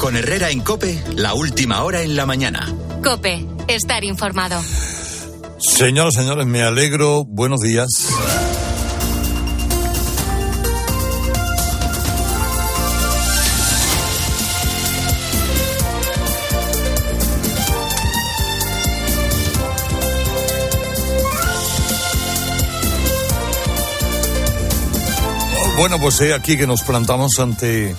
Con Herrera en Cope, la última hora en la mañana. Cope, estar informado. Señoras, señores, me alegro. Buenos días. Bueno, pues he aquí que nos plantamos ante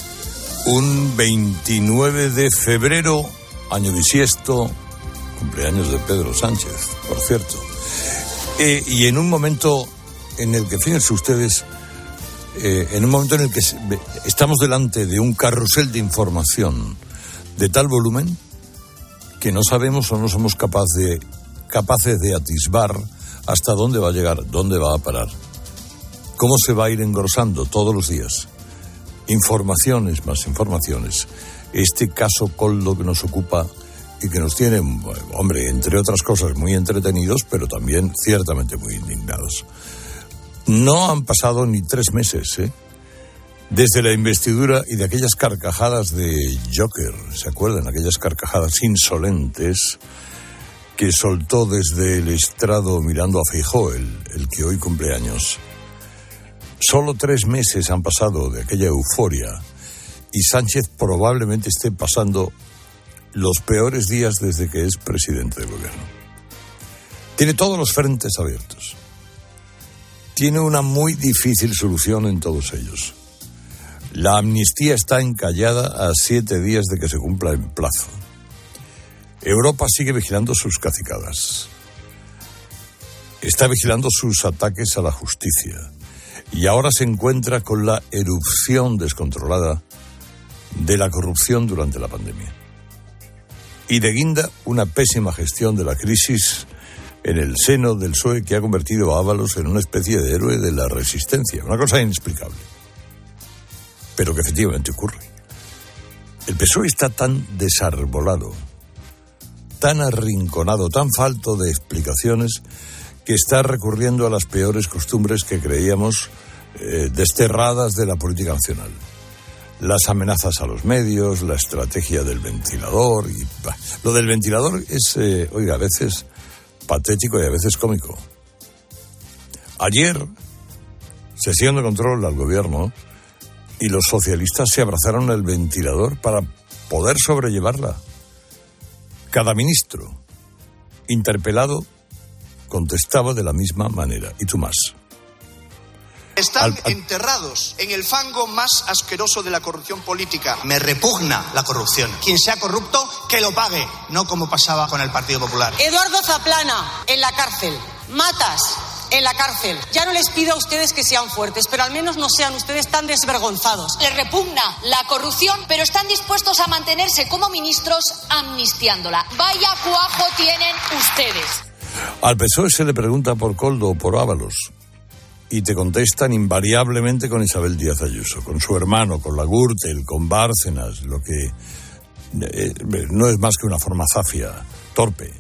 un 29 de febrero, año bisiesto, cumpleaños de Pedro Sánchez, por cierto. Eh, y en un momento en el que, fíjense ustedes, eh, en un momento en el que estamos delante de un carrusel de información de tal volumen que no sabemos o no somos capaces de, capaces de atisbar hasta dónde va a llegar, dónde va a parar cómo se va a ir engrosando todos los días. Informaciones, más informaciones. Este caso Coldo que nos ocupa y que nos tiene, hombre, entre otras cosas, muy entretenidos, pero también ciertamente muy indignados. No han pasado ni tres meses, ¿eh? Desde la investidura y de aquellas carcajadas de Joker, ¿se acuerdan? Aquellas carcajadas insolentes que soltó desde el estrado mirando a Feijó, el, el que hoy cumple años. Solo tres meses han pasado de aquella euforia y Sánchez probablemente esté pasando los peores días desde que es presidente del gobierno. Tiene todos los frentes abiertos. Tiene una muy difícil solución en todos ellos. La amnistía está encallada a siete días de que se cumpla el plazo. Europa sigue vigilando sus cacicadas. Está vigilando sus ataques a la justicia y ahora se encuentra con la erupción descontrolada de la corrupción durante la pandemia. Y de guinda, una pésima gestión de la crisis en el seno del PSOE que ha convertido a Ábalos en una especie de héroe de la resistencia. Una cosa inexplicable. Pero que efectivamente ocurre. El PSOE está tan desarbolado, tan arrinconado, tan falto de explicaciones, que está recurriendo a las peores costumbres que creíamos eh, desterradas de la política nacional. Las amenazas a los medios, la estrategia del ventilador. Lo del ventilador es, eh, oiga, a veces patético y a veces cómico. Ayer, sesión de control al gobierno y los socialistas se abrazaron al ventilador para poder sobrellevarla. Cada ministro interpelado contestaba de la misma manera. ¿Y tú más? Están enterrados en el fango más asqueroso de la corrupción política. Me repugna la corrupción. Quien sea corrupto, que lo pague, no como pasaba con el Partido Popular. Eduardo Zaplana, en la cárcel. Matas, en la cárcel. Ya no les pido a ustedes que sean fuertes, pero al menos no sean ustedes tan desvergonzados. Les repugna la corrupción, pero están dispuestos a mantenerse como ministros amnistiándola. Vaya cuajo tienen ustedes. Al PSOE se le pregunta por Coldo o por Ábalos y te contestan invariablemente con Isabel Díaz Ayuso, con su hermano, con la Gürtel, con Bárcenas, lo que eh, no es más que una forma zafia, torpe,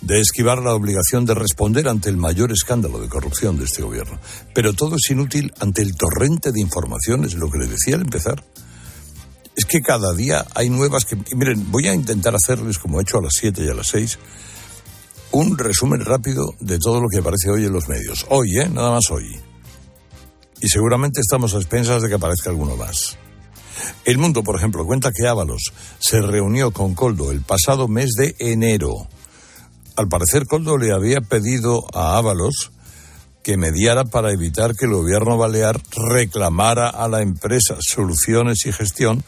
de esquivar la obligación de responder ante el mayor escándalo de corrupción de este gobierno. Pero todo es inútil ante el torrente de informaciones, lo que le decía al empezar. Es que cada día hay nuevas que... miren, voy a intentar hacerles como he hecho a las 7 y a las 6 un resumen rápido de todo lo que aparece hoy en los medios. Hoy, ¿eh? Nada más hoy. Y seguramente estamos a expensas de que aparezca alguno más. El Mundo, por ejemplo, cuenta que Ábalos se reunió con Coldo el pasado mes de enero. Al parecer, Coldo le había pedido a Ábalos que mediara para evitar que el gobierno balear reclamara a la empresa Soluciones y Gestión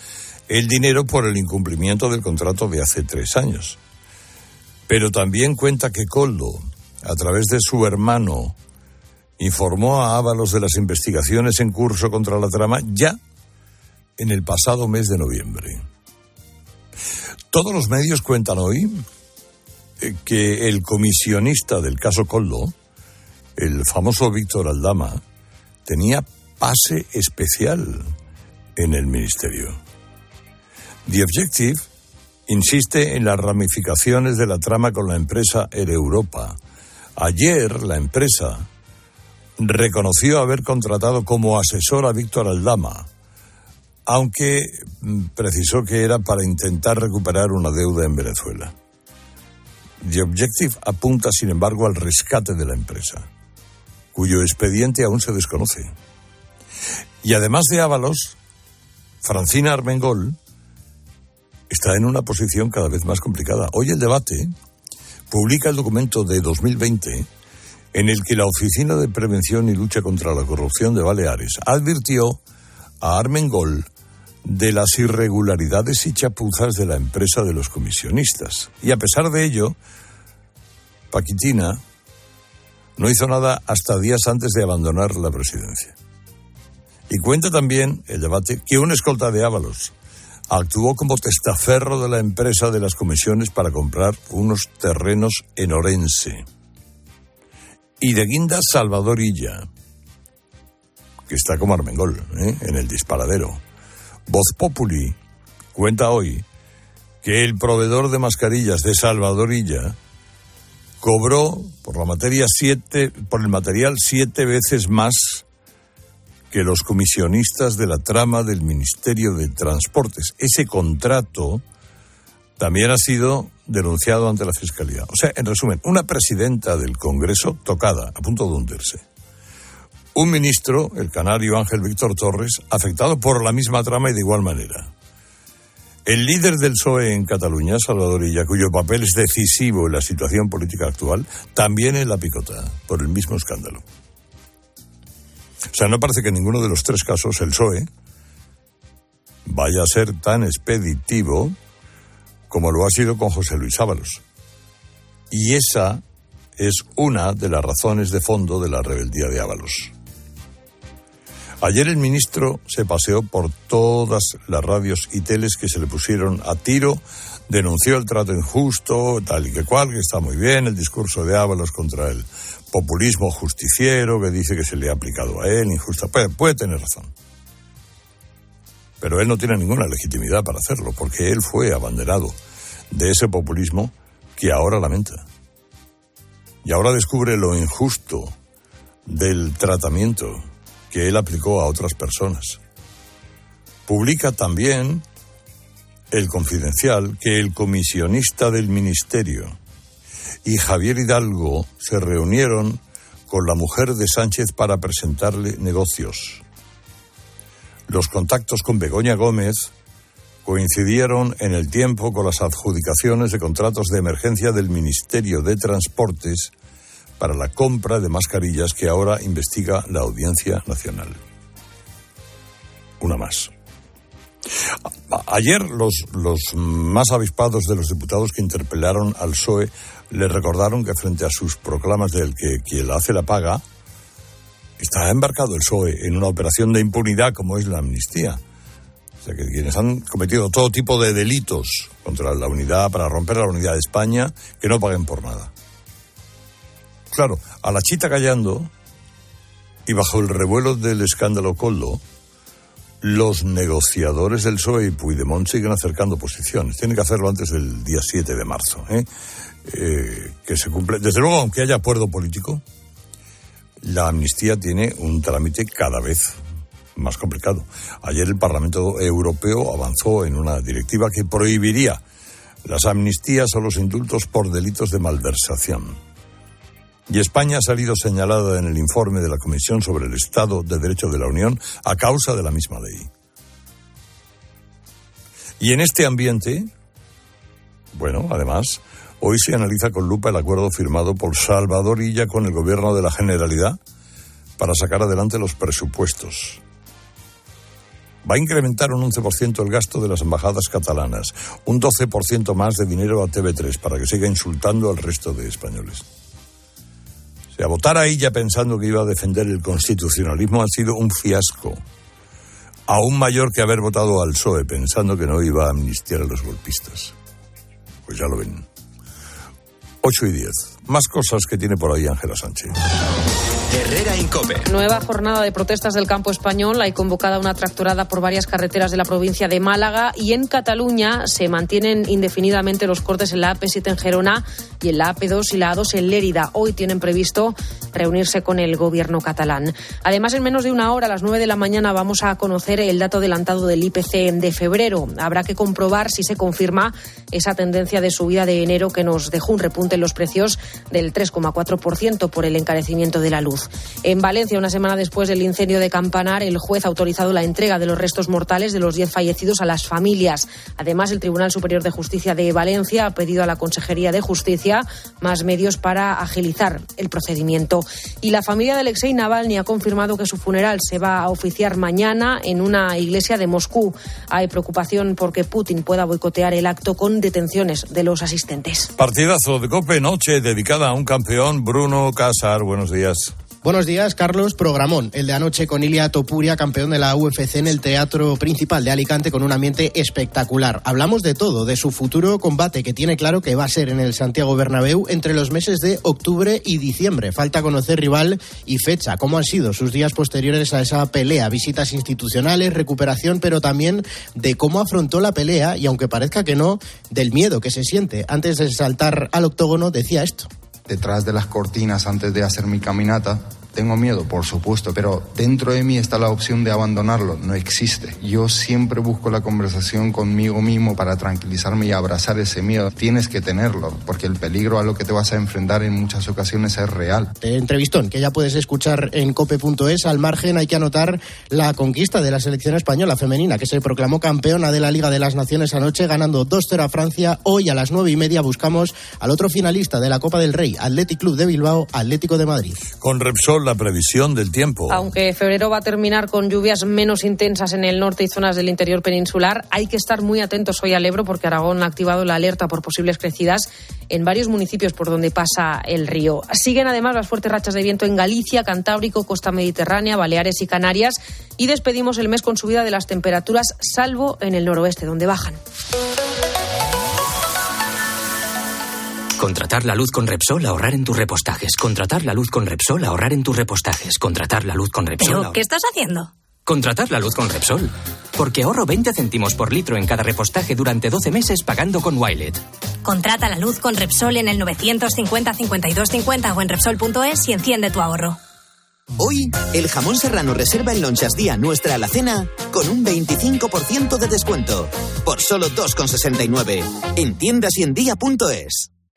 el dinero por el incumplimiento del contrato de hace tres años. Pero también cuenta que Coldo, a través de su hermano, informó a Ábalos de las investigaciones en curso contra la trama ya en el pasado mes de noviembre. Todos los medios cuentan hoy eh, que el comisionista del caso Coldo, el famoso Víctor Aldama, tenía pase especial en el ministerio. The Objective insiste en las ramificaciones de la trama con la empresa Air Europa. Ayer la empresa reconoció haber contratado como asesor a Víctor Aldama, aunque mm, precisó que era para intentar recuperar una deuda en Venezuela. The Objective apunta, sin embargo, al rescate de la empresa, cuyo expediente aún se desconoce. Y además de Ábalos, Francina Armengol está en una posición cada vez más complicada. Hoy el debate publica el documento de 2020 en el que la Oficina de Prevención y Lucha contra la Corrupción de Baleares advirtió a Armengol de las irregularidades y chapuzas de la empresa de los comisionistas. Y a pesar de ello, Paquitina no hizo nada hasta días antes de abandonar la presidencia. Y cuenta también el debate que una escolta de Ábalos actuó como testaferro de la empresa de las comisiones para comprar unos terrenos en Orense. Y de guinda Salvador Illa, que está como Armengol, ¿eh? en el disparadero. Voz Populi cuenta hoy que el proveedor de mascarillas de Salvador Illa cobró por la materia siete, por el material siete veces más que los comisionistas de la trama del Ministerio de Transportes. Ese contrato también ha sido denunciado ante la Fiscalía. O sea, en resumen, una presidenta del Congreso tocada, a punto de hundirse. Un ministro, el canario Ángel Víctor Torres, afectado por la misma trama y de igual manera. El líder del PSOE en Cataluña, Salvador Illa, cuyo papel es decisivo en la situación política actual, también en la picota, por el mismo escándalo. O sea, no parece que en ninguno de los tres casos el PSOE vaya a ser tan expeditivo como lo ha sido con José Luis Ábalos. Y esa es una de las razones de fondo de la rebeldía de Ábalos. Ayer el ministro se paseó por todas las radios y teles que se le pusieron a tiro, denunció el trato injusto, tal y que cual, que está muy bien, el discurso de Ábalos contra el populismo justiciero que dice que se le ha aplicado a él, injusta. Puede, puede tener razón. Pero él no tiene ninguna legitimidad para hacerlo, porque él fue abanderado de ese populismo que ahora lamenta. Y ahora descubre lo injusto del tratamiento que él aplicó a otras personas. Publica también el confidencial que el comisionista del ministerio y Javier Hidalgo se reunieron con la mujer de Sánchez para presentarle negocios. Los contactos con Begoña Gómez coincidieron en el tiempo con las adjudicaciones de contratos de emergencia del Ministerio de Transportes para la compra de mascarillas que ahora investiga la Audiencia Nacional. Una más. Ayer los, los más avispados de los diputados que interpelaron al PSOE le recordaron que frente a sus proclamas del que quien la hace la paga, está embarcado el PSOE en una operación de impunidad como es la amnistía. O sea, que quienes han cometido todo tipo de delitos contra la unidad, para romper la unidad de España, que no paguen por nada. Claro, a la chita callando y bajo el revuelo del escándalo Coldo, los negociadores del PSOE y Puigdemont siguen acercando posiciones. Tienen que hacerlo antes del día 7 de marzo. ¿eh? Eh, que se cumple. Desde luego, aunque haya acuerdo político, la amnistía tiene un trámite cada vez más complicado. Ayer el Parlamento Europeo avanzó en una directiva que prohibiría las amnistías o los indultos por delitos de malversación. Y España ha salido señalada en el informe de la Comisión sobre el Estado de Derecho de la Unión a causa de la misma ley. Y en este ambiente, bueno, además, hoy se analiza con lupa el acuerdo firmado por Salvador Illa con el Gobierno de la Generalidad para sacar adelante los presupuestos. Va a incrementar un 11% el gasto de las embajadas catalanas, un 12% más de dinero a TV3 para que siga insultando al resto de españoles sea, votar a ella pensando que iba a defender el constitucionalismo ha sido un fiasco. Aún mayor que haber votado al PSOE pensando que no iba a amnistiar a los golpistas. Pues ya lo ven. 8 y 10. Más cosas que tiene por ahí Ángela Sánchez. Herrera Incope. Nueva jornada de protestas del campo español. Hay convocada una tractorada por varias carreteras de la provincia de Málaga y en Cataluña se mantienen indefinidamente los cortes en la AP7 en Gerona y en la AP2 y la A2 en Lérida. Hoy tienen previsto reunirse con el gobierno catalán. Además, en menos de una hora, a las 9 de la mañana, vamos a conocer el dato adelantado del IPC de febrero. Habrá que comprobar si se confirma esa tendencia de subida de enero que nos dejó un repunte en los precios del 3,4% por el encarecimiento de la luz. En Valencia, una semana después del incendio de Campanar, el juez ha autorizado la entrega de los restos mortales de los 10 fallecidos a las familias. Además, el Tribunal Superior de Justicia de Valencia ha pedido a la Consejería de Justicia más medios para agilizar el procedimiento. Y la familia de Alexei Navalny ha confirmado que su funeral se va a oficiar mañana en una iglesia de Moscú. Hay preocupación porque Putin pueda boicotear el acto con detenciones de los asistentes. Partidazo de Cope Noche dedicada a un campeón, Bruno Casar. Buenos días. Buenos días, Carlos. Programón, el de anoche con Ilia Topuria, campeón de la UFC en el Teatro Principal de Alicante con un ambiente espectacular. Hablamos de todo, de su futuro combate que tiene claro que va a ser en el Santiago Bernabéu entre los meses de octubre y diciembre. Falta conocer rival y fecha, cómo han sido sus días posteriores a esa pelea, visitas institucionales, recuperación, pero también de cómo afrontó la pelea y aunque parezca que no, del miedo que se siente. Antes de saltar al octógono decía esto detrás de las cortinas antes de hacer mi caminata. Tengo miedo, por supuesto, pero dentro de mí está la opción de abandonarlo. No existe. Yo siempre busco la conversación conmigo mismo para tranquilizarme y abrazar ese miedo. Tienes que tenerlo, porque el peligro a lo que te vas a enfrentar en muchas ocasiones es real. Entrevistón que ya puedes escuchar en cope.es. Al margen hay que anotar la conquista de la selección española femenina, que se proclamó campeona de la Liga de las Naciones anoche, ganando 2-0 a Francia. Hoy a las nueve y media buscamos al otro finalista de la Copa del Rey, Athletic Club de Bilbao, Atlético de Madrid. Con Repsol la previsión del tiempo. Aunque febrero va a terminar con lluvias menos intensas en el norte y zonas del interior peninsular, hay que estar muy atentos hoy al Ebro porque Aragón ha activado la alerta por posibles crecidas en varios municipios por donde pasa el río. Siguen además las fuertes rachas de viento en Galicia, Cantábrico, Costa Mediterránea, Baleares y Canarias y despedimos el mes con subida de las temperaturas, salvo en el noroeste, donde bajan. Contratar la luz con Repsol, ahorrar en tus repostajes. Contratar la luz con Repsol, ahorrar en tus repostajes. Contratar la luz con Repsol. ¿Pero qué estás haciendo? Contratar la luz con Repsol. Porque ahorro 20 céntimos por litro en cada repostaje durante 12 meses pagando con Wilet. Contrata la luz con Repsol en el 950 52 50 o en Repsol.es y enciende tu ahorro. Hoy, el jamón serrano reserva en Lonchas Día nuestra alacena con un 25% de descuento. Por solo 2,69. En tiendas y en día.es.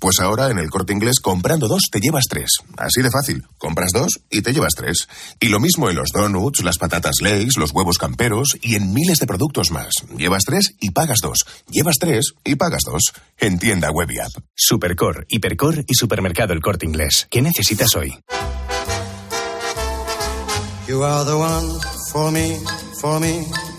Pues ahora en el corte inglés, comprando dos, te llevas tres. Así de fácil. Compras dos y te llevas tres. Y lo mismo en los donuts, las patatas Lay's, los huevos camperos y en miles de productos más. Llevas tres y pagas dos. Llevas tres y pagas dos. En tienda web y app. Supercor, Hipercor y Supermercado El Corte Inglés. ¿Qué necesitas hoy? You are the one for me, for me.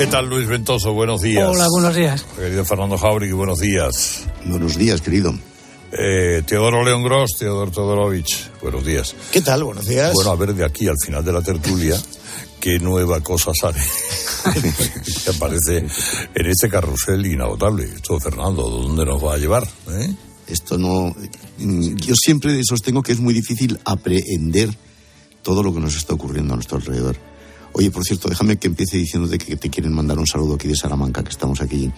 ¿Qué tal, Luis Ventoso? Buenos días. Hola, buenos días. Querido Fernando Jauregui, buenos días. Buenos días, querido. Eh, Teodoro León Gross, Teodoro Todorovich, buenos días. ¿Qué tal? Buenos días. Bueno, a ver, de aquí al final de la tertulia, ¿qué nueva cosa sale? que aparece en este carrusel inagotable. Esto, Fernando, ¿dónde nos va a llevar? Eh? Esto no. Yo siempre sostengo que es muy difícil aprehender todo lo que nos está ocurriendo a nuestro alrededor. Oye, por cierto, déjame que empiece diciéndote que te quieren mandar un saludo aquí de Salamanca, que estamos aquí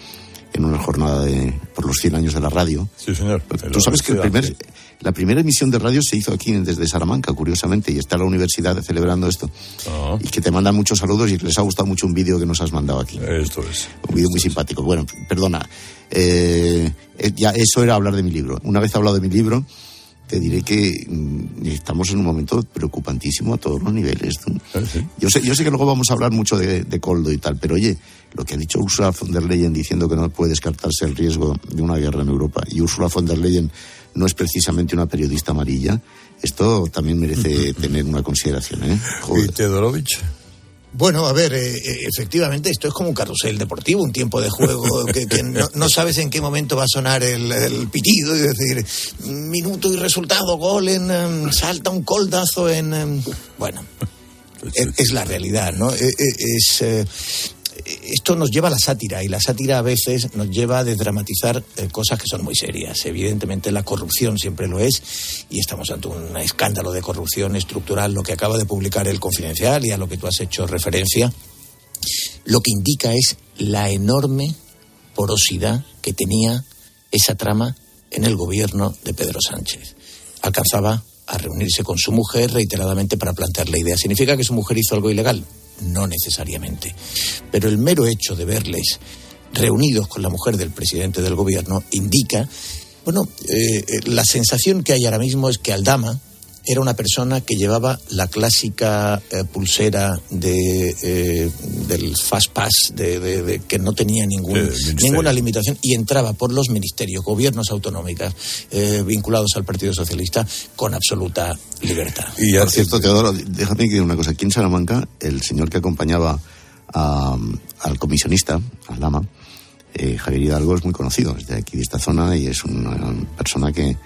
en una jornada de, por los 100 años de la radio. Sí, señor. Tú sabes que el primer, la primera emisión de radio se hizo aquí desde Salamanca, curiosamente, y está la universidad celebrando esto. Ah. Y que te mandan muchos saludos y les ha gustado mucho un vídeo que nos has mandado aquí. Esto es. Un vídeo muy simpático. Bueno, perdona. Eh, eh, ya eso era hablar de mi libro. Una vez hablado de mi libro, te diré que mm, estamos en un momento preocupantísimo a todos los niveles. Yo sé, yo sé que luego vamos a hablar mucho de, de Coldo y tal, pero oye, lo que ha dicho Ursula von der Leyen diciendo que no puede descartarse el riesgo de una guerra en Europa, y Ursula von der Leyen no es precisamente una periodista amarilla, esto también merece tener una consideración. ¿eh? ¿Y Teodorovich? Bueno, a ver, eh, eh, efectivamente esto es como un carrusel deportivo, un tiempo de juego que, que no, no sabes en qué momento va a sonar el, el pitido y decir minuto y resultado, gol en em, salta un coldazo en em, bueno, es, es la realidad, ¿no? Eh, eh, Es esto nos lleva a la sátira y la sátira a veces nos lleva a desdramatizar eh, cosas que son muy serias. Evidentemente la corrupción siempre lo es y estamos ante un escándalo de corrupción estructural, lo que acaba de publicar el Confidencial y a lo que tú has hecho referencia, lo que indica es la enorme porosidad que tenía esa trama en el gobierno de Pedro Sánchez. Alcanzaba a reunirse con su mujer reiteradamente para plantear la idea. ¿Significa que su mujer hizo algo ilegal? No necesariamente. Pero el mero hecho de verles reunidos con la mujer del presidente del gobierno indica, bueno, eh, eh, la sensación que hay ahora mismo es que Aldama era una persona que llevaba la clásica eh, pulsera de, eh, del Fast Pass, de, de- de que no tenía ningún, ninguna limitación, y entraba por los ministerios, gobiernos autonómicos eh, vinculados al Partido Socialista con absoluta libertad. Y por cierto, Teodoro, déjame que diga una cosa. Aquí en Salamanca, el señor que acompañaba a- al comisionista, al Lama, eh, Javier Hidalgo, es muy conocido, es de aquí, de esta zona, y es una persona que,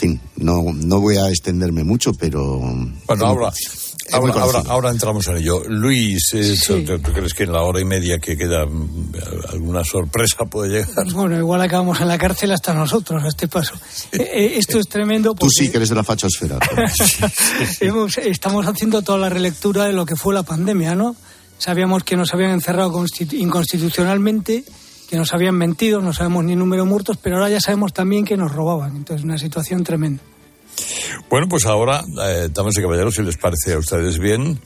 fin, no, no voy a extenderme mucho, pero... Bueno, ahora, es muy ahora, ahora, ahora entramos en ello. Luis, eh, ¿tú, tú crees que en la hora y media que queda mm, alguna sorpresa puede llegar? Bueno, igual acabamos en la cárcel hasta nosotros a este paso. Eh, eh, esto es tremendo Tú sí que eres de la fachosfera. hemos- estamos haciendo toda la relectura de lo que fue la pandemia, ¿no? Sabíamos que nos habían encerrado constitu- inconstitucionalmente, que nos habían mentido, no sabemos ni número de muertos, pero ahora ya sabemos también que nos robaban. Entonces, una situación tremenda. Bueno, pues ahora, eh, damas y caballeros, si les parece a ustedes bien,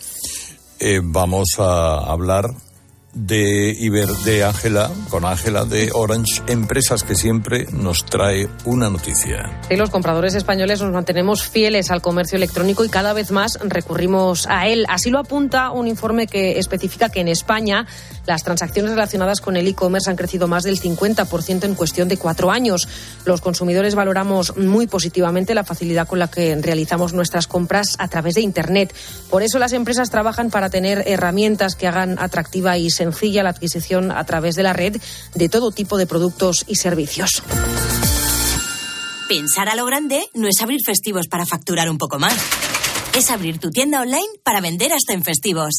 eh, vamos a hablar de Iber, de Ángela, con Ángela de Orange, empresas que siempre nos trae una noticia. Y los compradores españoles nos mantenemos fieles al comercio electrónico y cada vez más recurrimos a él. Así lo apunta un informe que especifica que en España las transacciones relacionadas con el e-commerce han crecido más del 50% en cuestión de cuatro años. Los consumidores valoramos muy positivamente la facilidad con la que realizamos nuestras compras a través de Internet. Por eso las empresas trabajan para tener herramientas que hagan atractiva y la adquisición a través de la red de todo tipo de productos y servicios. Pensar a lo grande no es abrir festivos para facturar un poco más. Es abrir tu tienda online para vender hasta en festivos.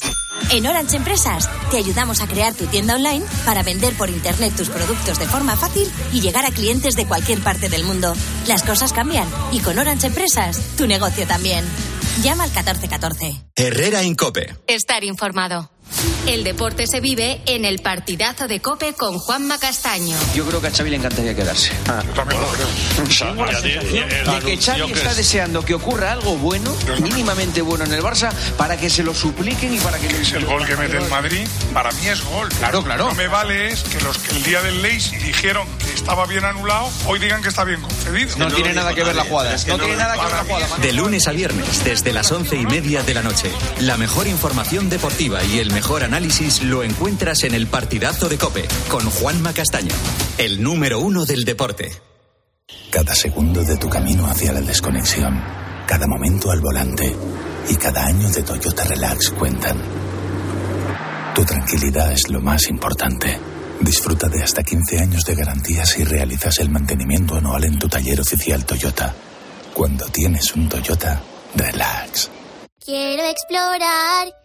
En Orange Empresas te ayudamos a crear tu tienda online para vender por internet tus productos de forma fácil y llegar a clientes de cualquier parte del mundo. Las cosas cambian y con Orange Empresas tu negocio también. Llama al 1414. Herrera Incope. Estar informado. El deporte se vive en el partidazo de Cope con Juanma Castaño. Yo creo que a Xavi le encantaría quedarse. Tengo la sensación de que Xavi está deseando que ocurra algo bueno, mínimamente bueno en el Barça, para que se lo supliquen y para que... Es el gol que mete el Madrid, para mí es gol. Claro, claro. No me vale es que los que el día del ley dijeron que estaba bien anulado, hoy digan que está bien concedido. No tiene nada que ver la jugada. No tiene nada que ver la jugada. De lunes a viernes, desde las once y media de la noche. La mejor información deportiva y el mejor análisis lo encuentras en el partidazo de Cope con Juanma Castaño, el número uno del deporte. Cada segundo de tu camino hacia la desconexión, cada momento al volante y cada año de Toyota Relax cuentan. Tu tranquilidad es lo más importante. Disfruta de hasta 15 años de garantía si realizas el mantenimiento anual en tu taller oficial Toyota. Cuando tienes un Toyota, relax. Quiero explorar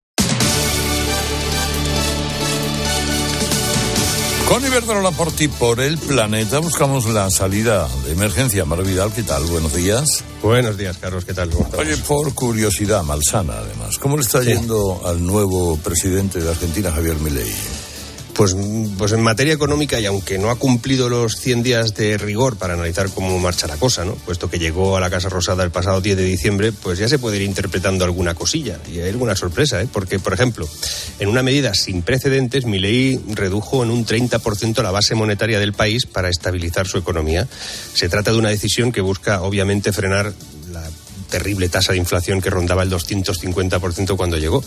Con Iberdrola por ti, por el planeta, buscamos la salida de emergencia. Mar Vidal, ¿qué tal? Buenos días. Buenos días, Carlos, ¿qué tal? Oye, por curiosidad malsana, además, ¿cómo le está yendo al nuevo presidente de Argentina, Javier Milei? Pues, pues en materia económica, y aunque no ha cumplido los 100 días de rigor para analizar cómo marcha la cosa, ¿no? puesto que llegó a la Casa Rosada el pasado 10 de diciembre, pues ya se puede ir interpretando alguna cosilla. Y hay alguna sorpresa, ¿eh? porque, por ejemplo, en una medida sin precedentes, Milei redujo en un 30% la base monetaria del país para estabilizar su economía. Se trata de una decisión que busca, obviamente, frenar la terrible tasa de inflación que rondaba el 250% cuando llegó.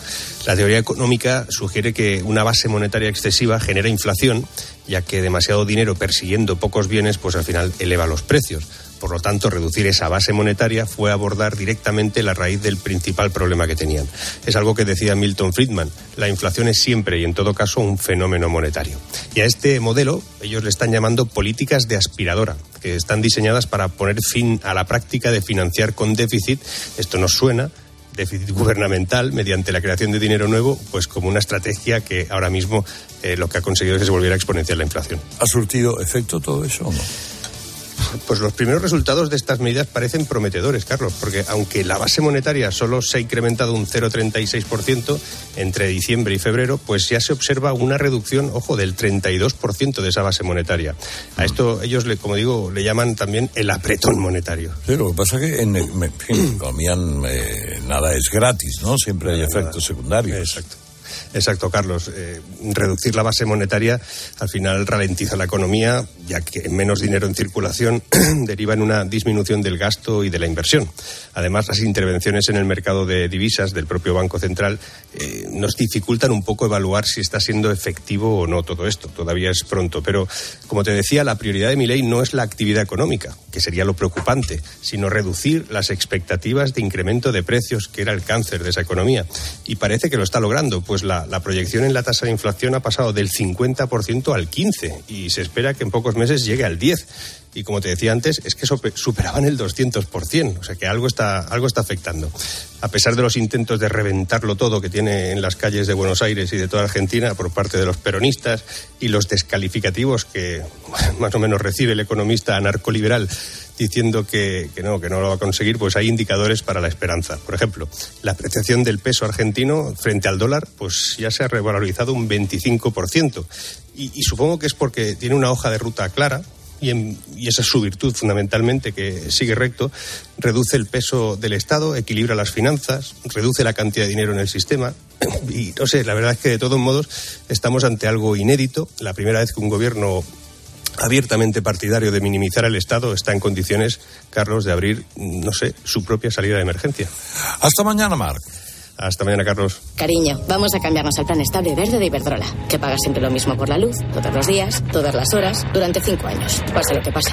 La teoría económica sugiere que una base monetaria excesiva genera inflación, ya que demasiado dinero persiguiendo pocos bienes, pues al final eleva los precios. Por lo tanto, reducir esa base monetaria fue abordar directamente la raíz del principal problema que tenían. Es algo que decía Milton Friedman. La inflación es siempre y en todo caso un fenómeno monetario. Y a este modelo ellos le están llamando políticas de aspiradora, que están diseñadas para poner fin a la práctica de financiar con déficit. Esto nos suena déficit gubernamental mediante la creación de dinero nuevo, pues como una estrategia que ahora mismo eh, lo que ha conseguido es que se volviera exponencial la inflación. ¿Ha surtido efecto todo eso o no? Pues los primeros resultados de estas medidas parecen prometedores, Carlos, porque aunque la base monetaria solo se ha incrementado un 0,36% entre diciembre y febrero, pues ya se observa una reducción, ojo, del 32% de esa base monetaria. A esto ellos, le, como digo, le llaman también el apretón monetario. Sí, lo que pasa es que en, en economía eh, nada es gratis, ¿no? Siempre hay efectos secundarios. Exacto. Exacto, Carlos. Eh, reducir la base monetaria al final ralentiza la economía, ya que menos dinero en circulación deriva en una disminución del gasto y de la inversión. Además, las intervenciones en el mercado de divisas del propio Banco Central eh, nos dificultan un poco evaluar si está siendo efectivo o no todo esto. Todavía es pronto. Pero, como te decía, la prioridad de mi ley no es la actividad económica, que sería lo preocupante, sino reducir las expectativas de incremento de precios, que era el cáncer de esa economía. Y parece que lo está logrando, pues la, la proyección en la tasa de inflación ha pasado del 50% al 15% y se espera que en pocos meses llegue al 10%. Y como te decía antes, es que superaban el 200%, o sea que algo está, algo está afectando. A pesar de los intentos de reventarlo todo que tiene en las calles de Buenos Aires y de toda Argentina por parte de los peronistas y los descalificativos que más o menos recibe el economista anarcoliberal diciendo que, que, no, que no lo va a conseguir, pues hay indicadores para la esperanza. Por ejemplo, la apreciación del peso argentino frente al dólar, pues ya se ha revalorizado un 25%. Y, y supongo que es porque tiene una hoja de ruta clara, y, y, esa es su virtud fundamentalmente, que sigue recto, reduce el peso del Estado, equilibra las finanzas, reduce la cantidad de dinero en el sistema. Y no sé, la verdad es que de todos modos estamos ante algo inédito, la primera vez que un gobierno abiertamente partidario de minimizar el Estado está en condiciones, Carlos, de abrir, no sé, su propia salida de emergencia. Hasta mañana, Marc. Hasta mañana, Carlos. Cariño, vamos a cambiarnos al plan estable verde de Iberdrola, que paga siempre lo mismo por la luz, todos los días, todas las horas, durante cinco años, pase lo que pase.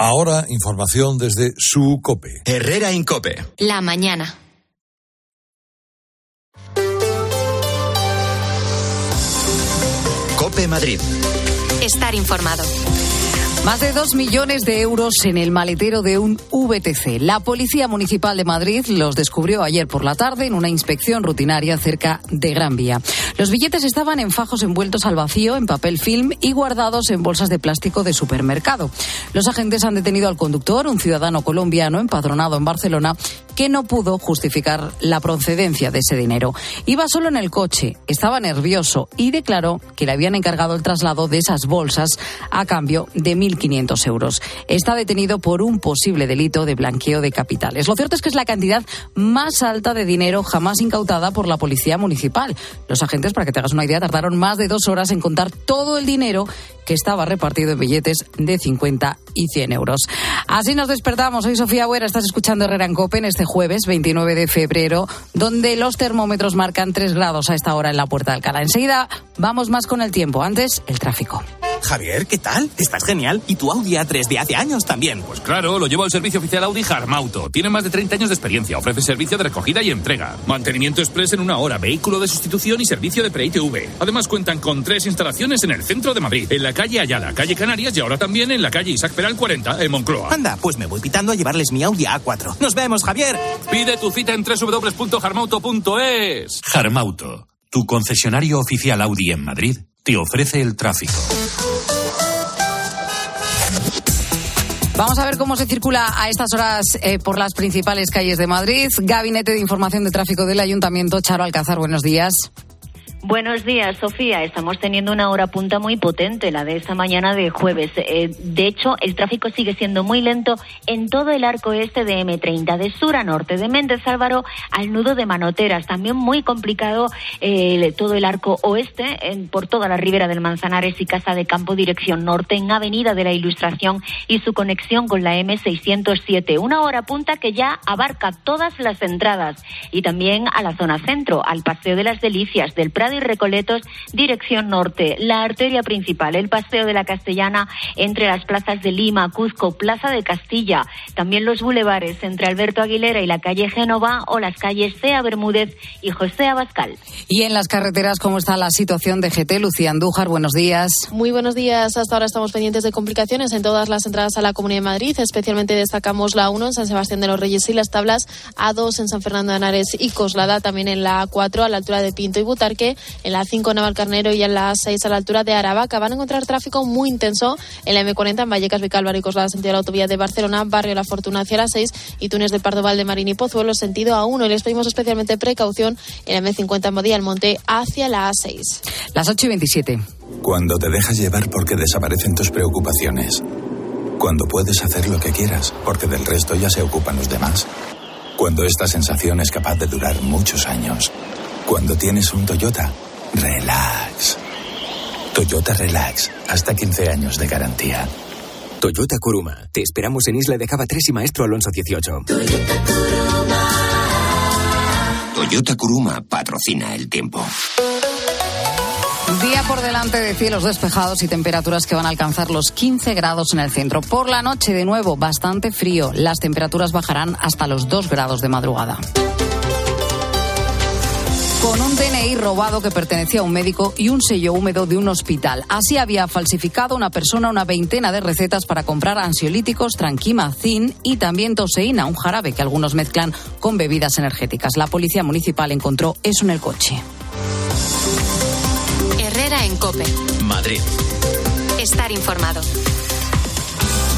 Ahora, información desde su COPE. Herrera Incope. La mañana. COPE Madrid. Estar informado. Más de dos millones de euros en el maletero de un VTC. La Policía Municipal de Madrid los descubrió ayer por la tarde en una inspección rutinaria cerca de Gran Vía. Los billetes estaban en fajos envueltos al vacío, en papel film y guardados en bolsas de plástico de supermercado. Los agentes han detenido al conductor, un ciudadano colombiano empadronado en Barcelona, que no pudo justificar la procedencia de ese dinero. Iba solo en el coche, estaba nervioso y declaró que le habían encargado el traslado de esas bolsas a cambio de 1.500 euros. Está detenido por un posible delito de blanqueo de capitales. Lo cierto es que es la cantidad más alta de dinero jamás incautada por la policía municipal. Los agentes, para que te hagas una idea, tardaron más de dos horas en contar todo el dinero que estaba repartido en billetes de 50 y 100 euros. Así nos despertamos. Soy Sofía Buera, estás escuchando Herrera en Copen este jueves 29 de febrero, donde los termómetros marcan 3 grados a esta hora en la Puerta de Alcalá. Enseguida vamos más con el tiempo. Antes, el tráfico. Javier, ¿qué tal? Estás genial. ¿Y tu Audi A3 de hace años también? Pues claro, lo llevo al servicio oficial Audi Harmauto. Tiene más de 30 años de experiencia. Ofrece servicio de recogida y entrega. Mantenimiento express en una hora, vehículo de sustitución y servicio de pre-ITV. Además cuentan con tres instalaciones en el centro de Madrid, en la calle Ayala, calle Canarias y ahora también en la calle Isaac Peral 40, en Moncloa. Anda, pues me voy pitando a llevarles mi Audi A4. Nos vemos, Javier. Pide tu cita en www.harmauto.es. Harmauto, tu concesionario oficial Audi en Madrid, te ofrece el tráfico. Vamos a ver cómo se circula a estas horas eh, por las principales calles de Madrid. Gabinete de Información de Tráfico del Ayuntamiento, Charo Alcázar, buenos días. Buenos días, Sofía. Estamos teniendo una hora punta muy potente, la de esta mañana de jueves. Eh, de hecho, el tráfico sigue siendo muy lento en todo el arco este de M30, de sur a norte, de Méndez Álvaro al nudo de Manoteras. También muy complicado eh, todo el arco oeste, por toda la ribera del Manzanares y Casa de Campo, dirección norte, en Avenida de la Ilustración y su conexión con la M607. Una hora punta que ya abarca todas las entradas y también a la zona centro, al Paseo de las Delicias, del Prado y Recoletos, dirección norte. La arteria principal, el Paseo de la Castellana, entre las plazas de Lima, Cuzco, Plaza de Castilla. También los bulevares entre Alberto Aguilera y la calle Génova o las calles Cea Bermúdez y José Abascal. Y en las carreteras, ¿cómo está la situación de GT? Lucía Andújar, buenos días. Muy buenos días. Hasta ahora estamos pendientes de complicaciones en todas las entradas a la Comunidad de Madrid. Especialmente destacamos la 1 en San Sebastián de los Reyes y las tablas, A2 en San Fernando de Henares y Coslada, también en la A4 a la altura de Pinto y Butarque, en la 5 Navalcarnero y en la 6 a la altura de Aravaca. Van a encontrar tráfico muy intenso en la M40 en Vallecas, Vicálvaro y Coslada, sentido de la autovía de Barcelona, Barrio La Fortuna hacia la 6 y Túnez del Pardo Marín y Pozuelo, sentido A1. Y les pedimos especialmente precaución en la M50 en Bodía, el Monte, hacia la A6. Las 8 y 27. Cuando te dejas llevar porque desaparecen tus preocupaciones. Cuando puedes hacer lo que quieras porque del resto ya se ocupan los demás. Cuando esta sensación es capaz de durar muchos años. Cuando tienes un Toyota, relax. Toyota Relax, hasta 15 años de garantía. Toyota Kuruma. Te esperamos en Isla de Cava 3 y Maestro Alonso 18. Toyota Kuruma patrocina el tiempo. Día por delante de cielos despejados y temperaturas que van a alcanzar los 15 grados en el centro. Por la noche, de nuevo, bastante frío. Las temperaturas bajarán hasta los 2 grados de madrugada con un DNI robado que pertenecía a un médico y un sello húmedo de un hospital. Así había falsificado una persona una veintena de recetas para comprar ansiolíticos, tranquimacin y también toseína, un jarabe que algunos mezclan con bebidas energéticas. La policía municipal encontró eso en el coche. Herrera en Cope. Madrid. Estar informado.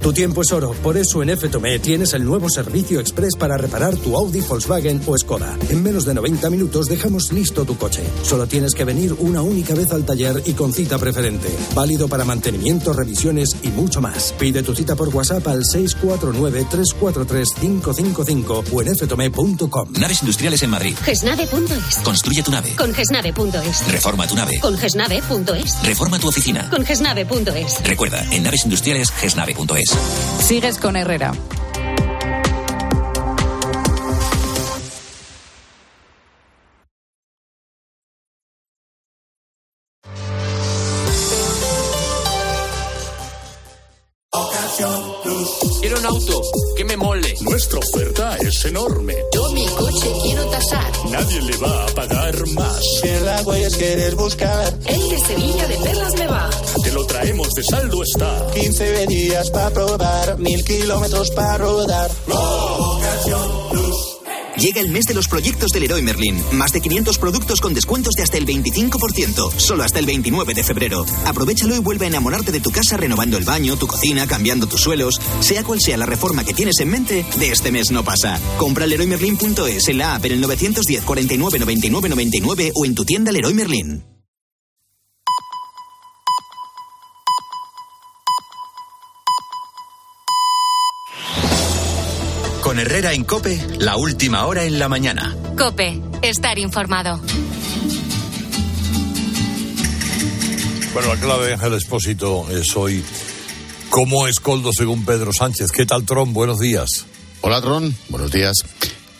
Tu tiempo es oro, por eso en FTOME tienes el nuevo servicio express para reparar tu Audi, Volkswagen o Skoda. En menos de 90 minutos dejamos listo tu coche. Solo tienes que venir una única vez al taller y con cita preferente. Válido para mantenimiento, revisiones y mucho más. Pide tu cita por WhatsApp al 649-343-555 o en ftome.com. Naves industriales en Madrid. Gesnave.es. Construye tu nave. Con Gesnave.es. Reforma tu nave. Con Gesnave.es. Reforma tu oficina. Con Gesnave.es. Recuerda, en naves industriales, gesnave.es. Sigues con Herrera. Quiero un auto que me mole. Nuestra oferta es enorme. Yo mi coche quiero tasar. Nadie le va a pagar más. En la huellas quieres buscar. El de Sevilla de Perlas me va. Te lo traemos de saldo está. 15 días para probar, mil kilómetros para rodar. Llega el mes de los proyectos del Leroy Merlin. Más de 500 productos con descuentos de hasta el 25%. Solo hasta el 29 de febrero. Aprovechalo y vuelve a enamorarte de tu casa renovando el baño, tu cocina, cambiando tus suelos. Sea cual sea la reforma que tienes en mente, de este mes no pasa. Compra leroymerlin.es en la app en el 910 49 99 99 o en tu tienda Leroy Merlin. Con Herrera en Cope, la última hora en la mañana. Cope, estar informado. Bueno, la clave de Ángel Expósito es hoy. ¿Cómo es Coldo según Pedro Sánchez? ¿Qué tal, Tron? Buenos días. Hola, Tron. Buenos días.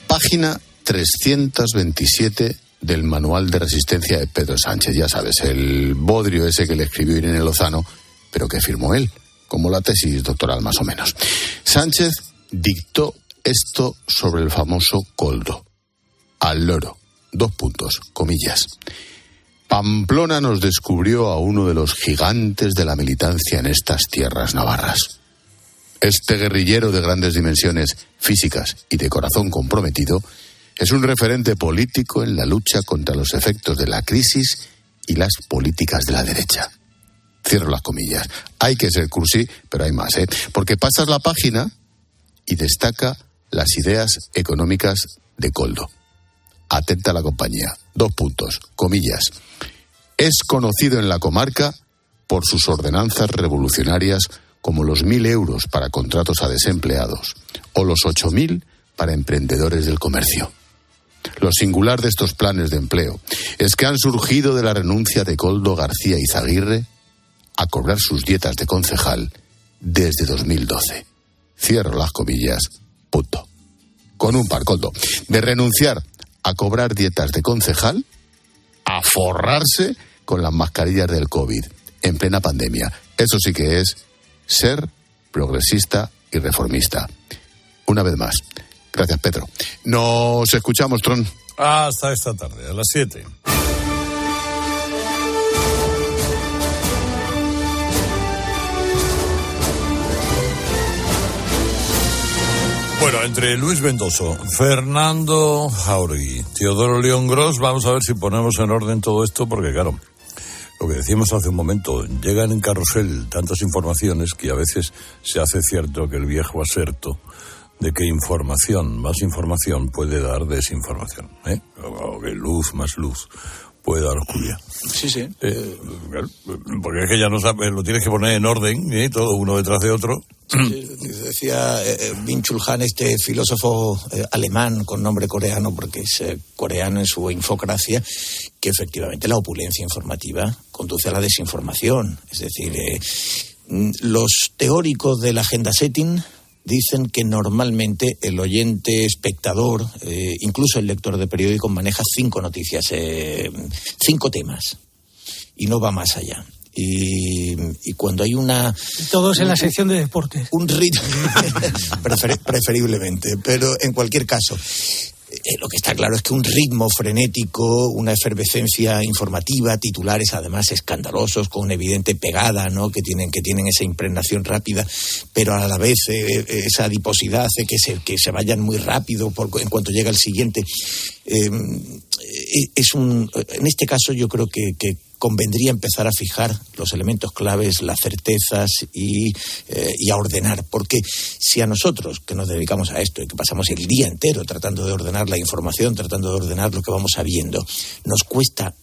Página 327 del Manual de Resistencia de Pedro Sánchez. Ya sabes, el bodrio ese que le escribió Irene Lozano, pero que firmó él, como la tesis doctoral más o menos. Sánchez dictó esto sobre el famoso coldo. Al loro. Dos puntos, comillas. Pamplona nos descubrió a uno de los gigantes de la militancia en estas tierras navarras. Este guerrillero de grandes dimensiones físicas y de corazón comprometido es un referente político en la lucha contra los efectos de la crisis y las políticas de la derecha. Cierro las comillas. Hay que ser cursi, pero hay más, ¿eh? Porque pasas la página y destaca las ideas económicas de Coldo. Atenta la compañía. Dos puntos, comillas. Es conocido en la comarca por sus ordenanzas revolucionarias como los mil euros para contratos a desempleados o los ocho mil para emprendedores del comercio. Lo singular de estos planes de empleo es que han surgido de la renuncia de Coldo García Izaguirre a cobrar sus dietas de concejal desde 2012. Cierro las comillas Punto. Con un par. De renunciar a cobrar dietas de concejal a forrarse con las mascarillas del COVID en plena pandemia. Eso sí que es ser progresista y reformista. Una vez más. Gracias, Pedro. Nos escuchamos, Tron. Hasta esta tarde, a las 7. Bueno, entre Luis Mendoso, Fernando Jauregui, Teodoro León Gross, vamos a ver si ponemos en orden todo esto, porque claro, lo que decíamos hace un momento, llegan en carrusel tantas informaciones que a veces se hace cierto que el viejo aserto de que información, más información puede dar desinformación, ¿eh? o que luz más luz puede dar oscuridad. Sí, sí. Eh, porque es que ya no sabes, lo tienes que poner en orden, ¿eh? todo uno detrás de otro. Sí, decía eh, Bin Chulhan, este filósofo eh, alemán con nombre coreano, porque es eh, coreano en su infocracia, que efectivamente la opulencia informativa conduce a la desinformación. Es decir, eh, mm, los teóricos de la agenda setting dicen que normalmente el oyente espectador, eh, incluso el lector de periódicos, maneja cinco noticias, eh, cinco temas, y no va más allá. Y, y cuando hay una... Todos en la sección de deportes. Un ritmo, prefer- preferiblemente, pero en cualquier caso, eh, lo que está claro es que un ritmo frenético, una efervescencia informativa, titulares además escandalosos, con evidente pegada, ¿no? que, tienen, que tienen esa impregnación rápida, pero a la vez eh, eh, esa adiposidad hace que se, que se vayan muy rápido por, en cuanto llega el siguiente. Es un, en este caso yo creo que, que convendría empezar a fijar los elementos claves, las certezas y, eh, y, a ordenar. Porque si a nosotros, que nos dedicamos a esto y que pasamos el día entero tratando de ordenar la información, tratando de ordenar lo que vamos sabiendo, nos cuesta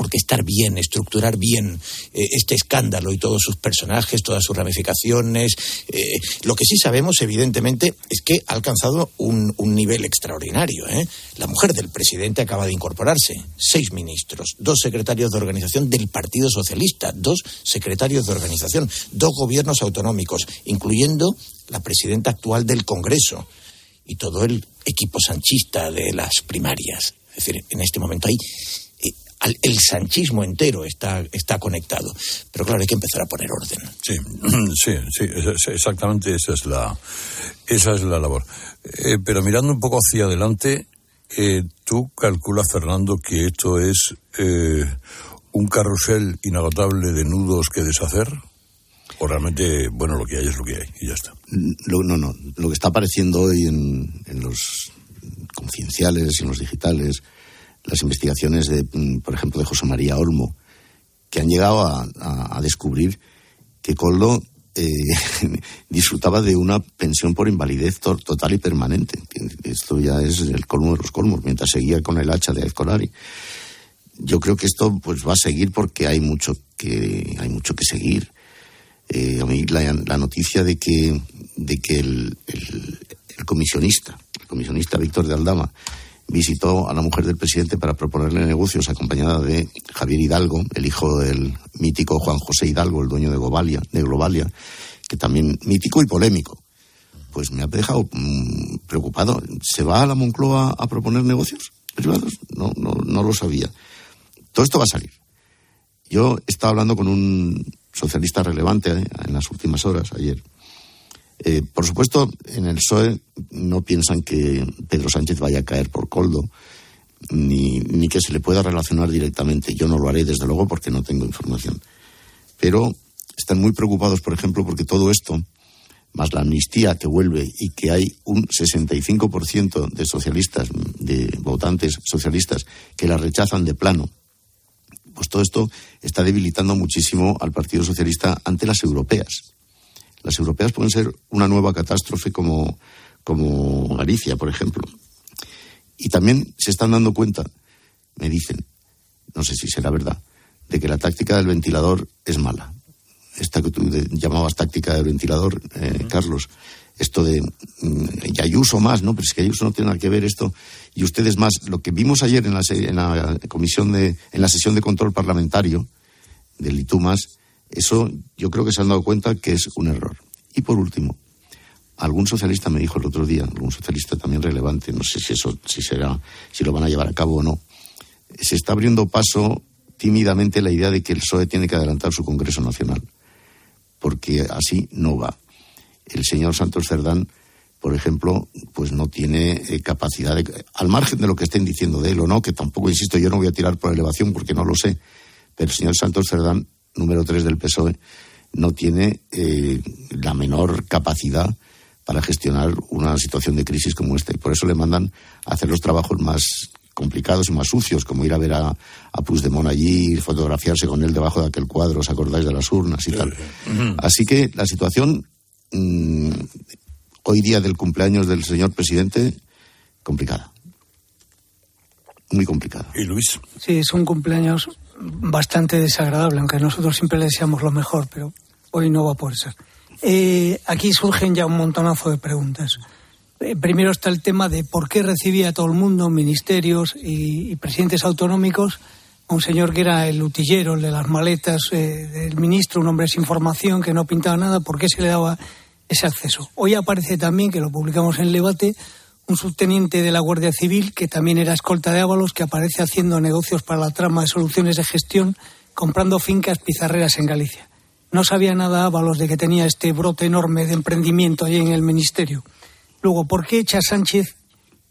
orquestar bien, estructurar bien eh, este escándalo y todos sus personajes, todas sus ramificaciones. Eh, lo que sí sabemos, evidentemente, es que ha alcanzado un, un nivel extraordinario. ¿eh? La mujer del presidente acaba de incorporarse. Seis ministros, dos secretarios de organización del Partido Socialista, dos secretarios de organización, dos gobiernos autonómicos, incluyendo la presidenta actual del Congreso y todo el equipo sanchista de las primarias. Es decir, en este momento hay el sanchismo entero está, está conectado. Pero claro, hay que empezar a poner orden. Sí, sí, sí, exactamente esa es la, esa es la labor. Eh, pero mirando un poco hacia adelante, eh, ¿tú calculas, Fernando, que esto es eh, un carrusel inagotable de nudos que deshacer? ¿O realmente, bueno, lo que hay es lo que hay y ya está? no, no. Lo que está apareciendo hoy en, en los confidenciales y en los digitales las investigaciones, de, mm, por ejemplo, de José María Olmo, que han llegado a, descubrir que Coldo eh, disfrutaba de una pensión por invalidez total y permanente. Esto ya es el colmo de los colmos, mientras seguía con el hacha de Escolari. Yo creo que esto pues va a seguir porque hay mucho que hay mucho que seguir. Eh, a mí la, noticia de que de que el, el comisionista, el comisionista Víctor de Aldama, visitó a la mujer del presidente para proponerle negocios acompañada de Javier Hidalgo, el hijo del mítico Juan José Hidalgo, el dueño de Globalia, de Globalia que también mítico y polémico. Pues me ha dejado mm, preocupado. ¿Se va a la Moncloa a proponer negocios privados? No, no, lo sabía. Todo esto va a salir. Yo estaba hablando con un socialista relevante eh, en las últimas horas, ayer, eh, por supuesto, en el PSOE no piensan que Pedro Sánchez vaya a caer por coldo, ni, ni que se le pueda relacionar directamente. Yo no lo haré, desde luego, porque no tengo información. Pero están muy preocupados, por ejemplo, porque todo esto, más la amnistía que vuelve y que hay un 65% de socialistas, de votantes socialistas, que la rechazan de plano, pues todo esto está debilitando muchísimo al Partido Socialista ante las europeas. Las europeas pueden ser una nueva catástrofe como, como Galicia, por ejemplo. Y también se están dando cuenta, me dicen, no sé si será verdad, de que la táctica del ventilador es mala. Esta que tú llamabas táctica del ventilador, eh, Carlos, esto de mm, y Ayuso más, ¿no? Pero es que Ayuso no tiene nada que ver esto y ustedes más. Lo que vimos ayer en la, en la comisión de, en la sesión de control parlamentario del ITUMAS eso yo creo que se han dado cuenta que es un error. Y por último, algún socialista me dijo el otro día, algún socialista también relevante, no sé si eso si será, si lo van a llevar a cabo o no, se está abriendo paso tímidamente la idea de que el PSOE tiene que adelantar su Congreso Nacional, porque así no va. El señor Santos Cerdán, por ejemplo, pues no tiene eh, capacidad de, al margen de lo que estén diciendo de él o no, que tampoco, insisto, yo no voy a tirar por elevación porque no lo sé, pero el señor Santos Cerdán número 3 del PSOE, no tiene eh, la menor capacidad para gestionar una situación de crisis como esta. Y por eso le mandan a hacer los trabajos más complicados y más sucios, como ir a ver a, a Puigdemont allí, fotografiarse con él debajo de aquel cuadro, os acordáis de las urnas y tal. Así que la situación mm, hoy día del cumpleaños del señor presidente, complicada. Muy complicada. ¿Y Luis? Sí, es un cumpleaños bastante desagradable, aunque nosotros siempre le deseamos lo mejor, pero hoy no va a poder ser. Eh, aquí surgen ya un montonazo de preguntas. Eh, primero está el tema de por qué recibía a todo el mundo, ministerios y, presidentes autonómicos, a un señor que era el utillero, el de las maletas eh, del ministro, un hombre sin formación, que no pintaba nada, ¿por qué se le daba ese acceso? Hoy aparece también, que lo publicamos en el debate, un subteniente de la Guardia Civil, que también era escolta de Ábalos, que aparece haciendo negocios para la trama de soluciones de gestión, comprando fincas pizarreras en Galicia. No sabía nada Ábalos de que tenía este brote enorme de emprendimiento allí en el Ministerio. Luego, ¿por qué echa Sánchez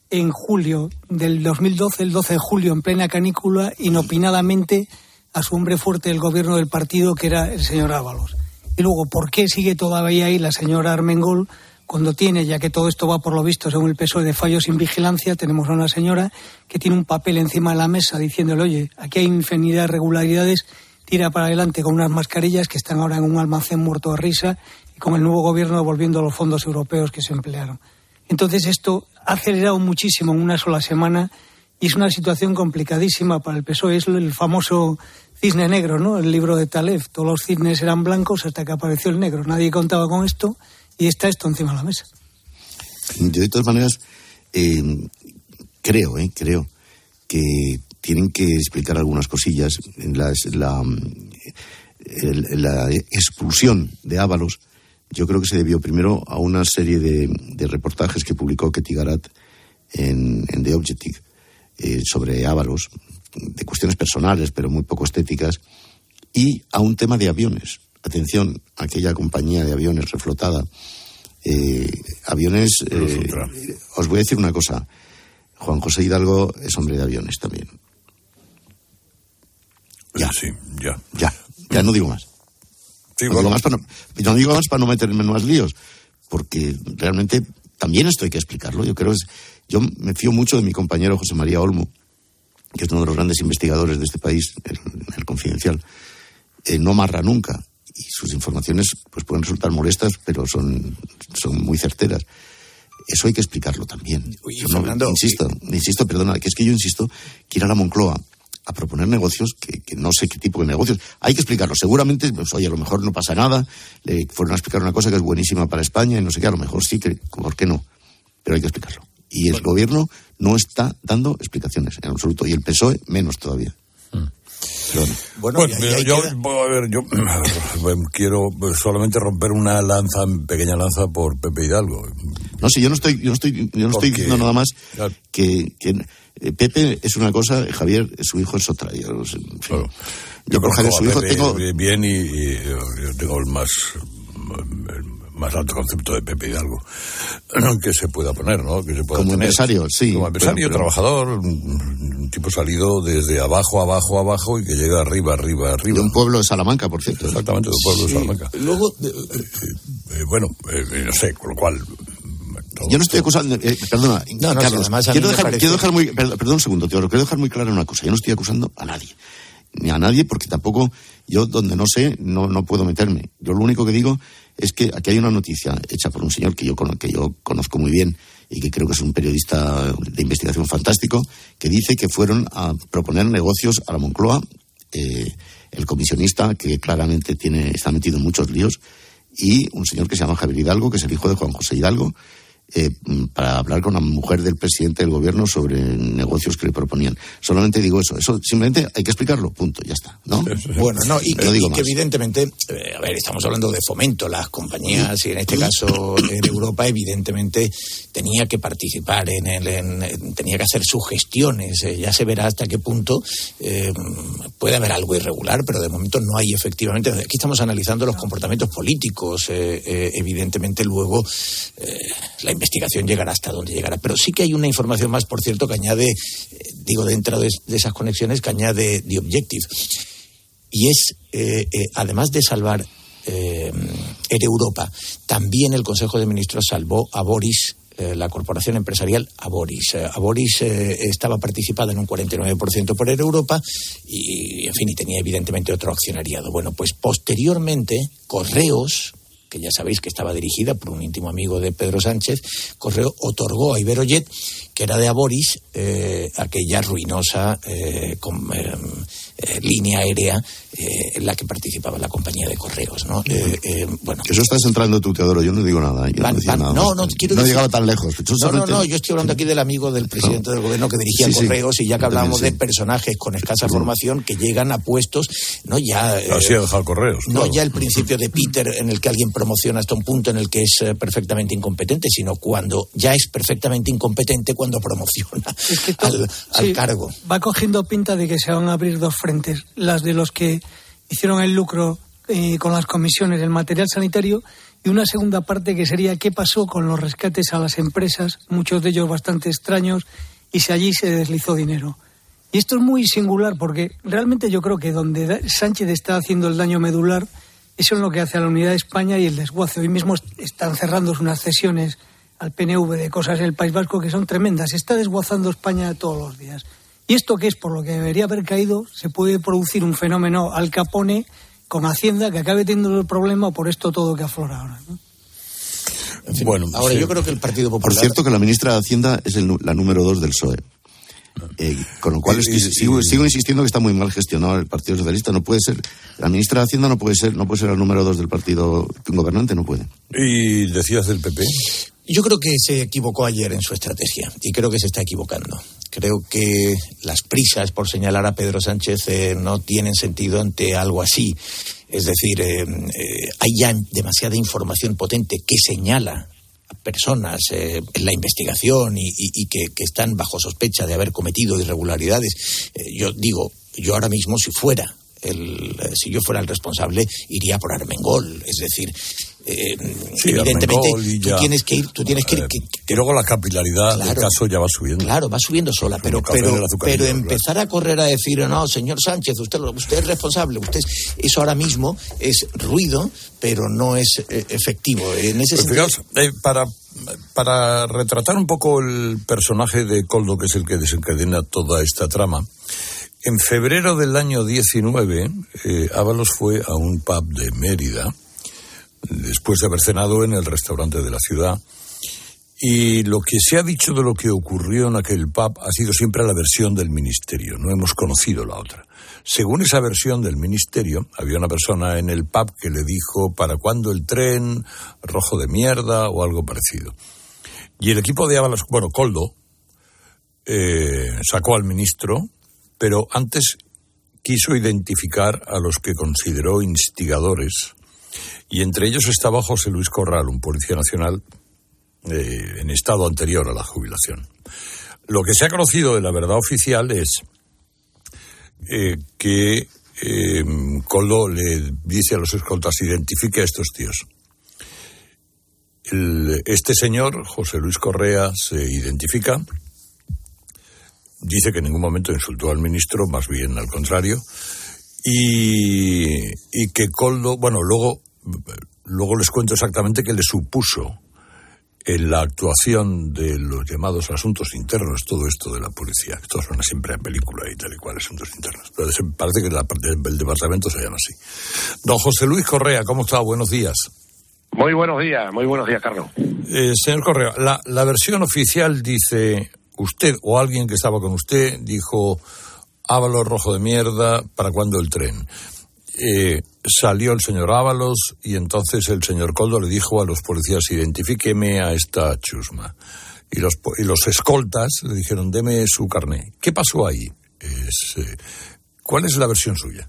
en julio del 2012, el 12 de julio, en plena canícula, inopinadamente a su hombre fuerte del gobierno del partido, que era el señor Ábalos? Y luego, ¿por qué sigue todavía ahí la señora Armengol? Cuando tiene, ya que todo esto va por lo visto según el peso de fallos sin vigilancia, tenemos a una señora que tiene un papel encima de la mesa diciéndole, oye, aquí hay infinidad de irregularidades, tira para adelante con unas mascarillas que están ahora en un almacén muerto de risa y con el nuevo gobierno devolviendo los fondos europeos que se emplearon. Entonces esto ha acelerado muchísimo en una sola semana y es una situación complicadísima para el PSOE. Es el famoso cisne negro, ¿no? El libro de Taleb. Todos los cisnes eran blancos hasta que apareció el negro. Nadie contaba con esto y está esto encima de la mesa. de todas maneras, eh, creo, eh, creo que tienen que explicar algunas cosillas. En la, la expulsión de Ábalos, yo creo que se debió primero a una serie de, reportajes que publicó Ketty Garat en, The Objective eh, sobre Ábalos, de cuestiones personales, pero muy poco estéticas, y a un tema de aviones. Atención, aquella compañía de aviones reflotada. Eh, aviones, eh, os voy a decir una cosa. Juan José Hidalgo es hombre de aviones también. Ya, sí, ya. Ya, ya no digo más. Sí, no, bueno. digo más para no, no digo más para no meterme en más líos, porque realmente también esto hay que explicarlo. Yo creo es, yo me fío mucho de mi compañero José María Olmo, que es uno de los grandes investigadores de este país, el, el confidencial. Eh, no marra nunca y sus informaciones pues pueden resultar molestas, pero son, son muy certeras. Eso hay que explicarlo también. No- Fernando, insisto, insisto, perdona, que es que yo insisto que ir a la Moncloa a proponer negocios que, que no sé qué tipo de negocios. Hay que explicarlo. Seguramente, pues, oye, a lo mejor no pasa nada. Le fueron a explicar una cosa que es buenísima para España y no sé qué. A lo mejor sí, que, ¿por qué no? Pero hay que explicarlo. Y el gobierno no está dando explicaciones en absoluto. Y el PSOE menos todavía. Perdona. Bueno, Bueno, yo, queda. a ver, yo quiero solamente romper una lanza, pequeña lanza por Pepe Hidalgo. No, sí, yo no estoy, yo no estoy, yo no estoy diciendo nada más Claro. que, que, eh, Pepe es una cosa, Javier, su hijo es otra. Yo, no sé, en fin. Yo con Javier, su a hijo, tengo, bien y, y yo tengo el más el más alto concepto de Pepe Hidalgo que se pueda poner, ¿no? Que se pueda Como tener. empresario, sí, Como empresario, pero- pero- trabajador, un tipo salido desde abajo, abajo, abajo y que llega arriba, arriba, arriba. de un pueblo de Salamanca, por cierto. Exactamente, de un pueblo de Salamanca. Luego, Eh, bueno, eh, no sé, con lo cual. Yo no estoy acusando, eh, perdona, No, no, Carlos, quiero dejar, quiero dejar muy, perdón, perdón un segundo, Teodoro, quiero dejar muy clara una cosa. Yo no estoy acusando a nadie, ni a nadie, porque tampoco yo donde no sé no, no puedo meterme. Yo lo único que digo es que aquí hay una noticia hecha por un señor que yo, que yo conozco muy bien y que creo que es un periodista de investigación fantástico, que dice que fueron a proponer negocios a la Moncloa, eh, el comisionista que claramente tiene, está metido en muchos líos, y un señor que se llama Javier Hidalgo, que es el hijo de Juan José Hidalgo, eh, para hablar con la mujer del presidente del gobierno sobre negocios que le proponían. Solamente digo eso. Eso simplemente hay que explicarlo. Punto. Ya está. ¿no? Bueno, no, y que, No digo y que más. evidentemente, eh, a ver, estamos hablando de fomento, las compañías, y en este caso en Europa, evidentemente tenía que participar en el, en- en- tenía que hacer sus gestiones, eh, ya se verá hasta qué punto eh, puede haber algo irregular, pero de momento no hay efectivamente, aquí estamos analizando los comportamientos políticos, eh, eh, evidentemente luego eh, la investigación llegará hasta donde llegará, pero sí que hay una información más, por cierto, que añade, eh, digo, dentro de, esas conexiones, que añade The Objective y es, eh, eh, además de salvar Air Europa, también el Consejo de Ministros salvó a Boris, la corporación empresarial Aboris. Eh, Aboris eh, estaba participada en un 49% por Europa y, en fin, y tenía evidentemente otro accionariado. Bueno, pues posteriormente, Correos, que ya sabéis que estaba dirigida por un íntimo amigo de Pedro Sánchez, Correo otorgó a Iberojet, que era de Aboris, eh, aquella ruinosa eh, com- eh, línea aérea eh, en la que participaba la compañía de correos, ¿no? Eh, eh, bueno, Eso estás entrando tú, Teodoro. Yo no digo nada. Yo Van- no, decía van- nada no, no, quiero no decir- llegado tan lejos. Yo no, no, solamente- no, yo estoy hablando aquí del amigo del presidente del gobierno que dirigía Sí, sí. correos y ya que hablábamos también, de sí. personajes con escasa formación que llegan a puestos, no ya... eh, Así ha dejado correos. no claro. ya el principio de Peter en el que alguien promociona hasta un punto en el que es eh, perfectamente incompetente, sino cuando ya es perfectamente incompetente cuando promociona al, al Sí, cargo. Va cogiendo pinta de que se van a abrir dos frentes, las de los que hicieron el lucro eh, con las comisiones del material sanitario y una segunda parte que sería qué pasó con los rescates a las empresas, muchos de ellos bastante extraños, y si allí se deslizó dinero. Y esto es muy singular porque realmente yo creo que donde Sánchez está haciendo el daño medular, eso es lo que hace a la unidad de España y el desguace. Hoy mismo est- están cerrando unas cesiones al PNV de cosas en el País Vasco que son tremendas. Se está desguazando España todos los días. Y esto que es por lo que debería haber caído, se puede producir un fenómeno al capone con Hacienda que acabe teniendo el problema por esto todo que aflora ahora. ¿no? En fin, Bueno, ahora sí. yo creo que el Partido Por Popular... cierto, que la ministra de Hacienda es el la número dos del PSOE. Eh, con lo cual es que y- sigo, insistiendo que está muy mal gestionado el Partido Socialista. No puede ser. La ministra de Hacienda no puede ser, no puede ser el número dos del partido gobernante, no puede. Y decías del PP. Yo creo que se equivocó ayer en su estrategia y creo que se está equivocando. Creo que las prisas por señalar a Pedro Sánchez eh, no tienen sentido ante algo así. Es decir, eh, eh, hay ya demasiada información potente que señala personas eh, en la investigación y, y- y que, están bajo sospecha de haber cometido irregularidades, eh, yo digo, yo ahora mismo si fuera el, eh, si yo fuera el responsable iría por Armengol, es decir, eh, Sí, evidentemente tú tienes que ir, tú tienes que ir, que- Y luego la capilaridad del Claro. caso ya va subiendo. Claro, va subiendo sola, pero, pero, pero claro. empezar a correr a decir, no, señor Sánchez, usted, usted es responsable, usted es-". eso ahora mismo es ruido, pero no es eh, efectivo. En ese Pues sentido, fijaos, eh, para, para retratar un poco el personaje de Coldo, que es el que desencadena toda esta trama, en febrero del año 19, eh, Ábalos fue a un pub de Mérida, después de haber cenado en el restaurante de la ciudad, y lo que se ha dicho de lo que ocurrió en aquel pub ha sido siempre la versión del ministerio, no hemos conocido la otra. Según esa versión del ministerio, había una persona en el pub que le dijo para cuándo el tren, rojo de mierda o algo parecido. Y el equipo de Ábalos, bueno, Coldo, eh, sacó al ministro, pero antes quiso identificar a los que consideró instigadores, y entre ellos estaba José Luis Corral, un policía nacional eh, en estado anterior a la jubilación. Lo que se ha conocido de la verdad oficial es eh, que eh, Coldo le dice a los escoltas identifique a estos tíos. Este señor, José Luis Correa, se identifica, dice que en ningún momento insultó al ministro, más bien al contrario, y, y que Coldo, bueno, luego, luego les cuento exactamente que le supuso en la actuación de los llamados asuntos internos, todo esto de la policía. Esto suena siempre a película y tal y cual, asuntos internos. Pero parece que la del departamento se llama así. Don José Luis Correa, ¿cómo está? Buenos días. Muy buenos días, muy buenos días, Carlos. Eh, señor Correa, la, la versión oficial dice, usted o alguien que estaba con usted dijo, Ábalos rojo de mierda, ¿para cuándo el tren? Eh, salió el señor Ábalos y entonces el señor Coldo le dijo a los policías, identifíqueme a esta chusma. Y los, y los escoltas le dijeron, deme su carné. ¿Qué pasó ahí? Eh, ¿Cuál es la versión suya?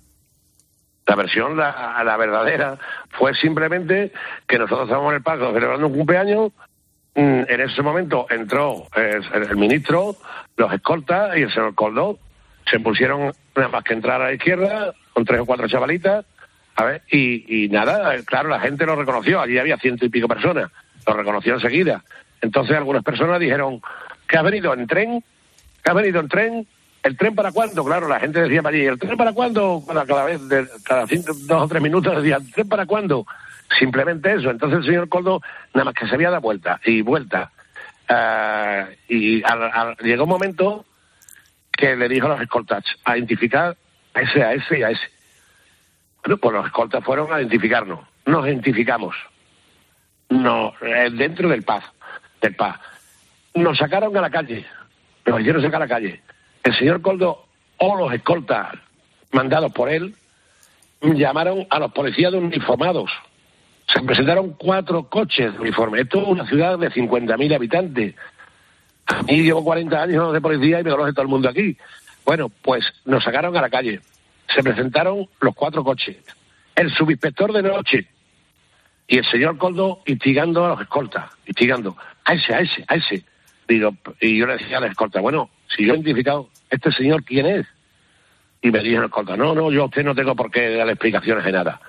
La versión, la, verdadera, fue simplemente que nosotros estábamos en el parque celebrando un cumpleaños. mm, En ese momento entró el, el ministro, los escoltas y el señor Coldo. Se pusieron nada más que entrar a la izquierda con tres o cuatro chavalitas. A ver, y, nada, claro, la gente lo reconoció. Allí había ciento y pico personas. Lo reconoció enseguida. Entonces algunas personas dijeron, ¿que has venido en tren? ¿Que has venido en tren? ¿El tren para cuándo? Claro, la gente decía para allí, ¿el tren para cuándo? Cada, cada vez, de- cada cinco, dos o tres minutos decía, ¿el tren para cuándo? Simplemente eso. Entonces el señor Coldo nada más que se había dado vuelta y vuelta. Ah, y al- al- llegó un momento que le dijo a los escoltas a identificar a ese, a ese y a ese. Bueno, pues los escoltas fueron a identificarnos. Nos identificamos. No, eh, dentro del paz, del paz. Nos sacaron a la calle. Nos hicieron sacar a la calle. El señor Coldo o los escoltas mandados por él llamaron a los policías uniformados. Se presentaron cuatro coches de uniforme. Esto es una ciudad de 50.000 habitantes. A mí llevo 40 años de policía y me conoce todo el mundo aquí. Bueno, pues nos sacaron a la calle. Se presentaron los cuatro coches. El subinspector de noche y el señor Coldo instigando a los escoltas, instigando a ese, a ese, a ese. Digo, y yo le decía a la escolta, bueno, si yo he identificado, ¿este señor quién es? Y me dijo el escolta, no, no, yo a usted no tengo por qué dar explicaciones de nada.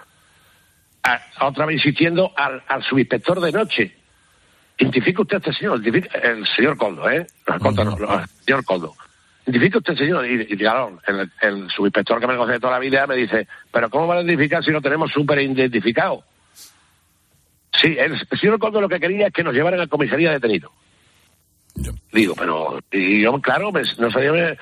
Otra vez insistiendo al, al subinspector de noche. Identifica usted a este señor, el señor Coldo, ¿eh? No, el no, no, señor Coldo. Identifica usted, señor. Y, y claro, el, el subinspector que me conoce toda la vida me dice, pero ¿cómo va a identificar si lo tenemos súper identificado? Sí, el, el señor Coldo lo que quería es que nos llevaran a comisaría detenido. Digo, pero, y yo, claro, me- no sabía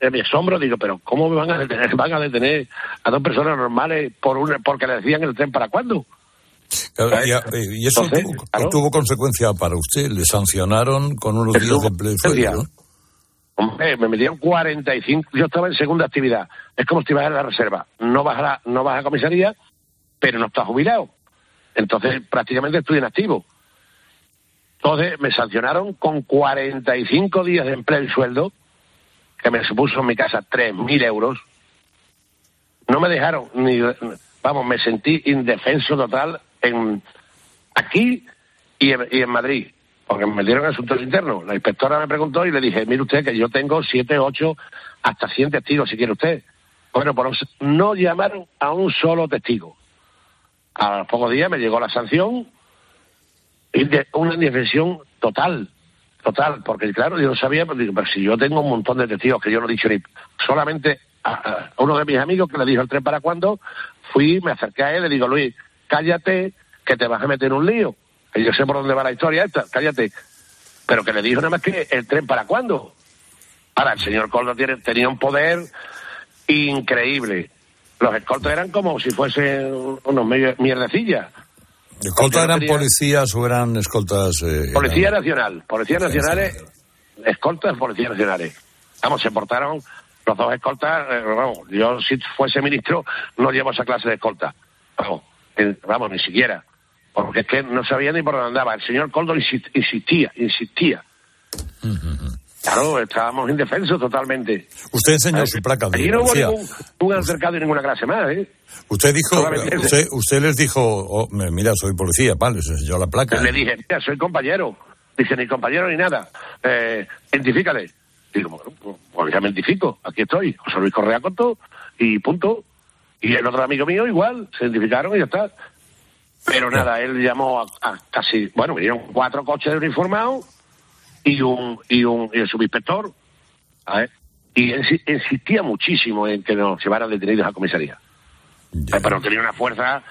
de mi asombro, digo, pero ¿cómo me van a detener? Van a detener a dos personas normales por una, porque le decían el tren para cuándo. Y, eh, y eso Entonces, tuvo, claro. tuvo consecuencia para usted. Le sancionaron con unos días de empleo y consecuencia. fuera, ¿no? Hombre, me metieron 45. Yo estaba en segunda actividad. Es como si vas en la reserva. No vas a, la- no vas a comisaría, pero no estás jubilado. Entonces, prácticamente estoy inactivo. Entonces, me sancionaron con 45 días de empleo y sueldo, que me supuso en mi casa 3.000 euros. No me dejaron ni. Vamos, me sentí indefenso total en. Aquí y en, y en Madrid, porque me dieron asuntos internos. La inspectora me preguntó y le dije, mire usted que yo tengo siete, ocho, hasta 100 testigos si quiere usted. Bueno, pues no llamaron a un solo testigo. A pocos días me llegó la sanción y de una indefensión total, total, porque claro, yo no sabía, pero, digo, pero si yo tengo un montón de testigos que yo no he dicho ni solamente a, a uno de mis amigos que le dijo el tren para cuándo, fui, me acerqué a él, le digo, Luis, cállate, que te vas a meter en un lío, que yo sé por dónde va la historia esta, cállate. Pero que le dijo nada más que el tren para cuándo. Ahora, el señor Coldo tiene, tenía un poder increíble. Los escoltas eran como si fuesen unos mierdecillas. ¿Escoltas eran tenía- policías o eran escoltas? eh, Policía eran- Nacional, Policía Nacionales, escoltas Policía Nacionales. Vamos, se portaron los dos escoltas, eh, vamos, yo si fuese ministro no llevo esa clase de escolta. Vamos, eh, vamos, ni siquiera. Porque es que no sabía ni por dónde andaba. El señor Coldo insi- insistía, insistía. Claro, estábamos indefensos totalmente. Usted enseñó su placa de Allí no hubo ningún, un altercado y ninguna clase más, ¿eh? Usted dijo, usted, usted les dijo, oh, mira, soy policía, vale, les enseñó la placa. Le dije, mira, soy compañero. Dice, ni compañero ni nada. Eh, identifícale. Digo, bueno, pues, pues ya me identifico. Aquí estoy. José Luis Correa Coto y punto. Y el otro amigo mío igual. Se identificaron y ya está. Pero nada, él llamó a, a casi, bueno, vinieron cuatro coches de uniformados y un, y un, y el subinspector. ¿sabes? Y él insistía muchísimo en que nos llevaran detenidos a comisaría. Eh, Pero tenía una fuerza,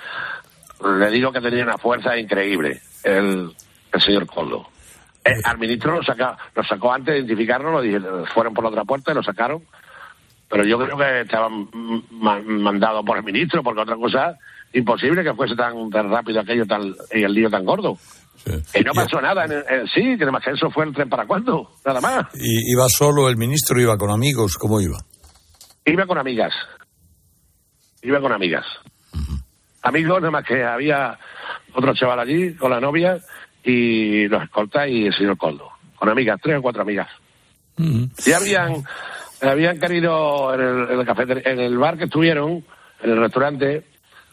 le digo que tenía una fuerza increíble, el, el señor Coldo. Eh, al ministro lo, saca, lo sacó antes de identificarlo, lo dije, fueron por la otra puerta y lo sacaron. Pero yo creo que estaban ma- mandados por el ministro, porque otra cosa, imposible que fuese tan, tan rápido aquello tan, y el lío tan gordo. Y no pasó nada en, en sí, que nada más que eso fue el tren para cuándo, nada más. Y iba solo el ministro, iba con amigos, ¿cómo iba? Iba con amigas. Iba con amigas. Amigos, nada más que había otro chaval allí con la novia y los escoltas y el señor Coldo. Con amigas, tres o cuatro amigas. Ya habían, habían querido en el, café, en el bar que estuvieron, en el restaurante,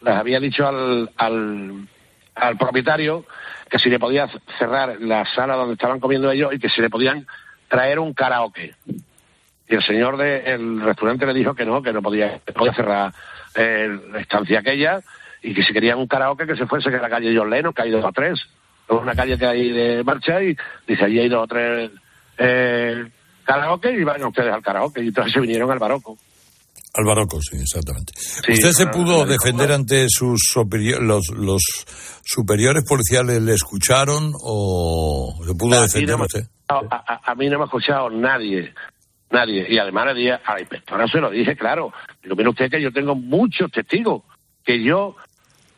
les había dicho al, al, al propietario que si le podía cerrar la sala donde estaban comiendo ellos y que si le podían traer un karaoke. Y el señor del restaurante le dijo que no, que no podía, podía cerrar eh, la estancia aquella y que si querían un karaoke que se fuese que la calle John Lennon, que hay dos o tres. Es una calle que hay de marcha y dice allí hay dos o tres eh, karaoke y van ustedes al karaoke. Y entonces se vinieron al barroco. Al barroco, sí, exactamente. ¿Usted se ah, pudo defender ante sus superiores, los, los superiores policiales le escucharon o se pudo A defender no me- usted? A, a- a mí no me ha escuchado nadie, nadie. Y además le dije, a la inspectora se lo dije, claro. Digo, mire usted que yo tengo muchos testigos, que yo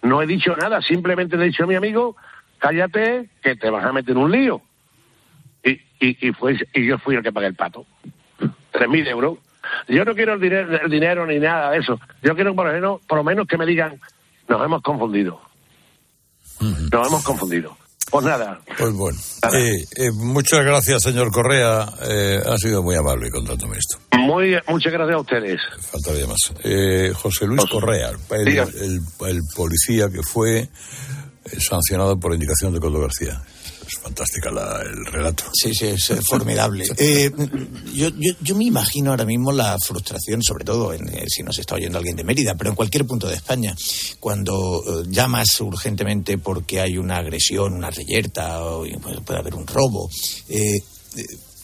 no he dicho nada, simplemente le he dicho a mi amigo, cállate, que te vas a meter en un lío. Y, y, fue, y yo fui el que pagué el pato. Tres mil euros. Yo no quiero el dinero, el dinero ni nada de eso. Yo quiero por lo, menos, por lo menos que me digan, nos hemos confundido. Nos hemos confundido. Pues nada, Pues bueno. Eh, eh, muchas gracias, señor Correa. Eh, ha sido muy amable contándome esto. muy, muchas gracias a ustedes. Faltaría más. Eh, José Luis Correa, el, Dígame. el- el policía que fue sancionado por indicación de Coldo García. Es fantástica la- el relato. Sí, sí, es formidable. Eh, yo, yo, yo me imagino ahora mismo la frustración, sobre todo en, eh, si nos está oyendo alguien de Mérida, pero en cualquier punto de España, cuando eh, llamas urgentemente porque hay una agresión, una reyerta, o puede, haber un robo. eh,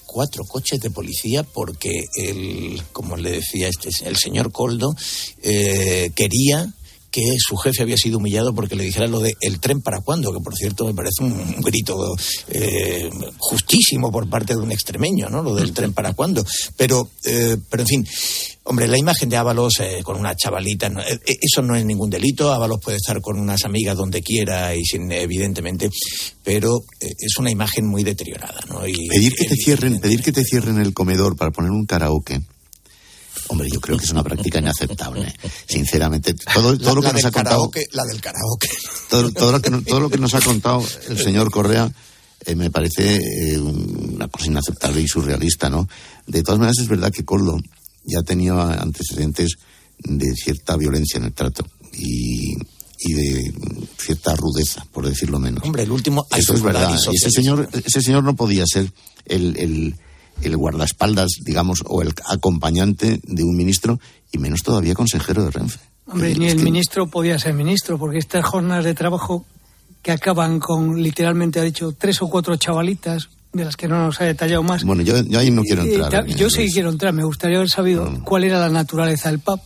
cuatro coches de policía porque el, como le decía este, el señor Coldo, eh, quería que su jefe había sido humillado porque le dijera lo de el tren para cuándo, que por cierto me parece un, grito eh, justísimo por parte de un extremeño, ¿no? Lo del tren para cuándo. Pero, eh, pero en fin, hombre, la imagen de Ábalos eh, con una chavalita, no, eh, eso no es ningún delito. Ábalos puede estar con unas amigas donde quiera y sin, evidentemente, pero eh, es una imagen muy deteriorada, ¿no? Y, Pedir que te cierren, pedir que te cierren el comedor para poner un karaoke. Hombre, yo creo que es una práctica inaceptable. Sinceramente, todo, todo la, lo que la nos ha contado, karaoke, la del karaoke. todo, todo lo que, no- todo lo que nos ha contado el señor Correa eh, me parece eh, una cosa inaceptable y surrealista, ¿no? De todas maneras es verdad que Coldo ya tenía antecedentes de cierta violencia en el trato y, y de cierta rudeza, por decirlo menos. Hombre, el último... Eso es verdad. Ese señor, ese señor no podía ser el, el, el guardaespaldas, digamos, o el acompañante de un ministro, y menos todavía consejero de Renfe. Hombre, ni el ministro podía ser ministro, porque estas jornadas de trabajo que acaban con, literalmente ha dicho, tres o cuatro chavalitas, de las que no nos ha detallado más. Bueno, yo, yo ahí no quiero Eh, entrar. en yo sí quiero entrar. Me gustaría haber sabido cuál era la naturaleza del pub,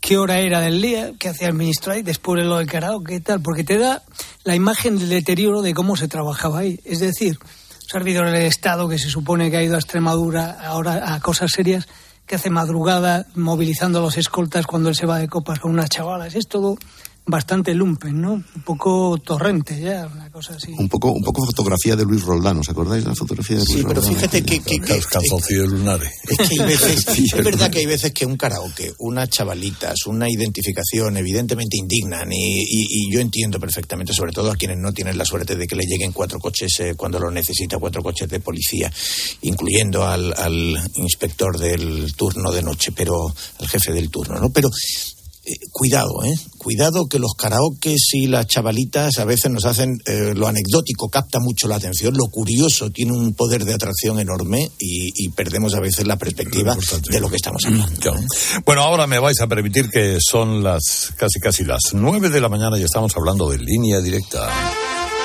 qué hora era del día, qué hacía el ministro ahí, después de lo del karaoke y tal, porque te da la imagen del deterioro de cómo se trabajaba ahí. Es decir, servidor del Estado que se supone que ha ido a Extremadura ahora a cosas serias, que hace madrugada movilizando a los escoltas cuando él se va de copas con unas chavalas. Es todo bastante lumpen, ¿no? Un poco torrente ya, una cosa así. Un poco, un poco fotografía de Luis Roldán, ¿os acordáis de la fotografía de Luis Sí, pero Roldán? fíjate que, que, que- Calzoncillos lunares. Es que hay veces, es verdad que hay veces que un karaoke, unas chavalitas, una identificación evidentemente indignan y, y- y yo entiendo perfectamente, sobre todo a quienes no tienen la suerte de que le lleguen cuatro coches eh, cuando lo necesita, cuatro coches de policía, incluyendo al, al inspector del turno de noche, pero al jefe del turno, ¿no? Pero eh, cuidado, ¿eh? Cuidado que los karaokes y las chavalitas a veces nos hacen eh, lo anecdótico, capta mucho la atención, lo curioso tiene un poder de atracción enorme y, y perdemos a veces la perspectiva de lo que estamos hablando. Claro. Bueno, ahora me vais a permitir que son las casi casi las nueve de la mañana y estamos hablando de línea directa.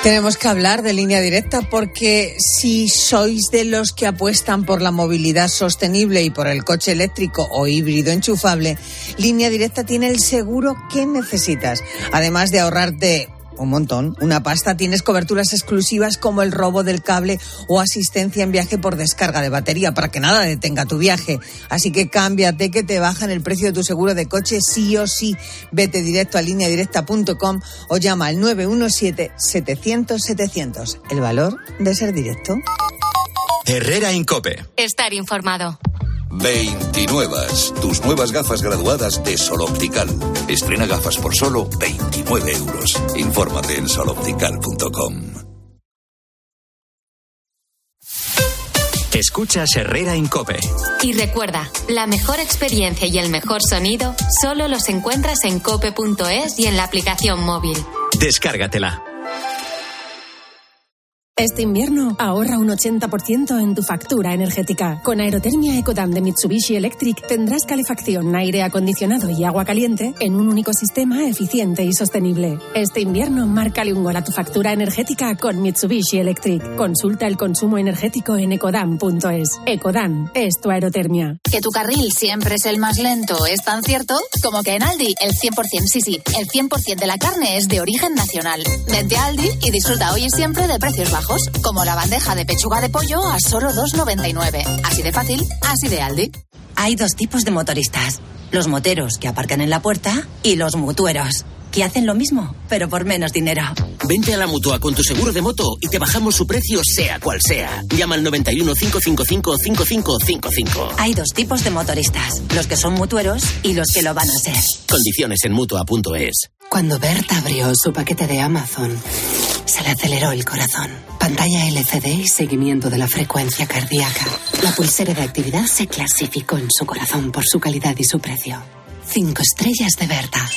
Tenemos que hablar de línea directa porque si sois de los que apuestan por la movilidad sostenible y por el coche eléctrico o híbrido enchufable, línea directa tiene el seguro que necesitas. Además de ahorrarte un montón, una pasta, tienes coberturas exclusivas como el robo del cable o asistencia en viaje por descarga de batería para que nada detenga tu viaje. Así que cámbiate que te bajan el precio de tu seguro de coche sí o sí. Vete directo a lineadirecta.com o llama al 917-700-700. El valor de ser directo. Herrera Incope. Estar informado. 29. Tus nuevas gafas graduadas de Sol Optical. Estrena gafas por solo 29 euros. Infórmate en soloptical.com. Escuchas Herrera Incope. Y recuerda, la mejor experiencia y el mejor sonido solo los encuentras en cope.es y en la aplicación móvil. Descárgatela. Este invierno ahorra un 80% en tu factura energética. Con Aerotermia Ecodam de Mitsubishi Electric tendrás calefacción, aire acondicionado y agua caliente en un único sistema eficiente y sostenible. Este invierno márcale un gol a tu factura energética con Mitsubishi Electric. Consulta el consumo energético en ecodam.es. Ecodam es tu aerotermia. Que tu carril siempre es el más lento es tan cierto como que en Aldi el 100%, sí, sí, el 100% de la carne es de origen nacional. Vente a Aldi y disfruta hoy y siempre de precios bajos, como la bandeja de pechuga de pollo a solo 2,99. Así de fácil, así de Aldi. Hay dos tipos de motoristas. Los moteros que aparcan en la puerta y los mutueros, que hacen lo mismo, pero por menos dinero. Vente a la mutua con tu seguro de moto y te bajamos su precio sea cual sea. Llama al 91 555 5555. Hay dos tipos de motoristas, los que son mutueros y los que lo van a ser. Condiciones en mutua.es. Cuando Berta abrió su paquete de Amazon, se le aceleró el corazón. Pantalla LCD y seguimiento de la frecuencia cardíaca. La pulsera de actividad se clasificó en su corazón por su calidad y su precio. Cinco estrellas de Berta.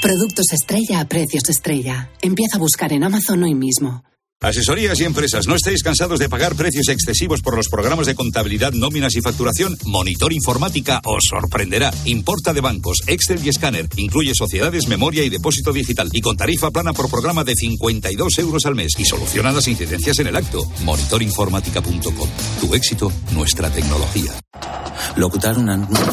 Productos estrella a precios estrella. Empieza a buscar en Amazon hoy mismo. Asesorías y empresas, ¿no estáis cansados de pagar precios excesivos por los programas de contabilidad, nóminas y facturación? Monitor Informática os sorprenderá. Importa de bancos, Excel y escáner. Incluye sociedades, memoria y depósito digital. Y con tarifa plana por programa de 52 euros al mes. Y soluciona las incidencias en el acto. Monitorinformática.com. Tu éxito, nuestra tecnología. Locutar un anuncio,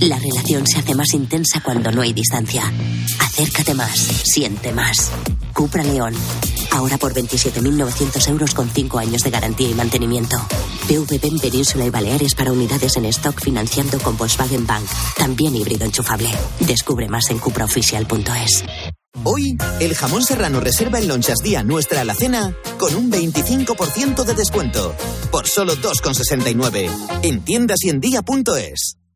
La relación se hace más intensa cuando no hay distancia. Acércate más, siente más. Cupra León. Ahora por 27.900 euros con 5 años de garantía y mantenimiento. PVP en Península y Baleares para unidades en stock financiando con Volkswagen Bank. También híbrido enchufable. Descubre más en cupraoficial.es. Hoy, el jamón serrano reserva en Lonchas Día nuestra alacena con un 25% de descuento. Por solo 2,69. En tiendas y en día.es.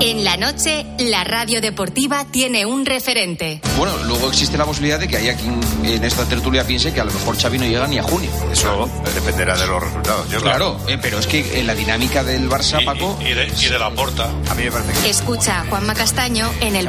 En la noche, la radio deportiva tiene un referente. Bueno, luego existe la posibilidad de que haya quien en esta tertulia piense que a lo mejor Xavi no llega ni a junio. Eso dependerá de los resultados. Yo Claro, eh, pero es que en la dinámica del Barça, Paco... Y de, y de la porta. A mí me parece que... Escucha a Juanma Castaño en el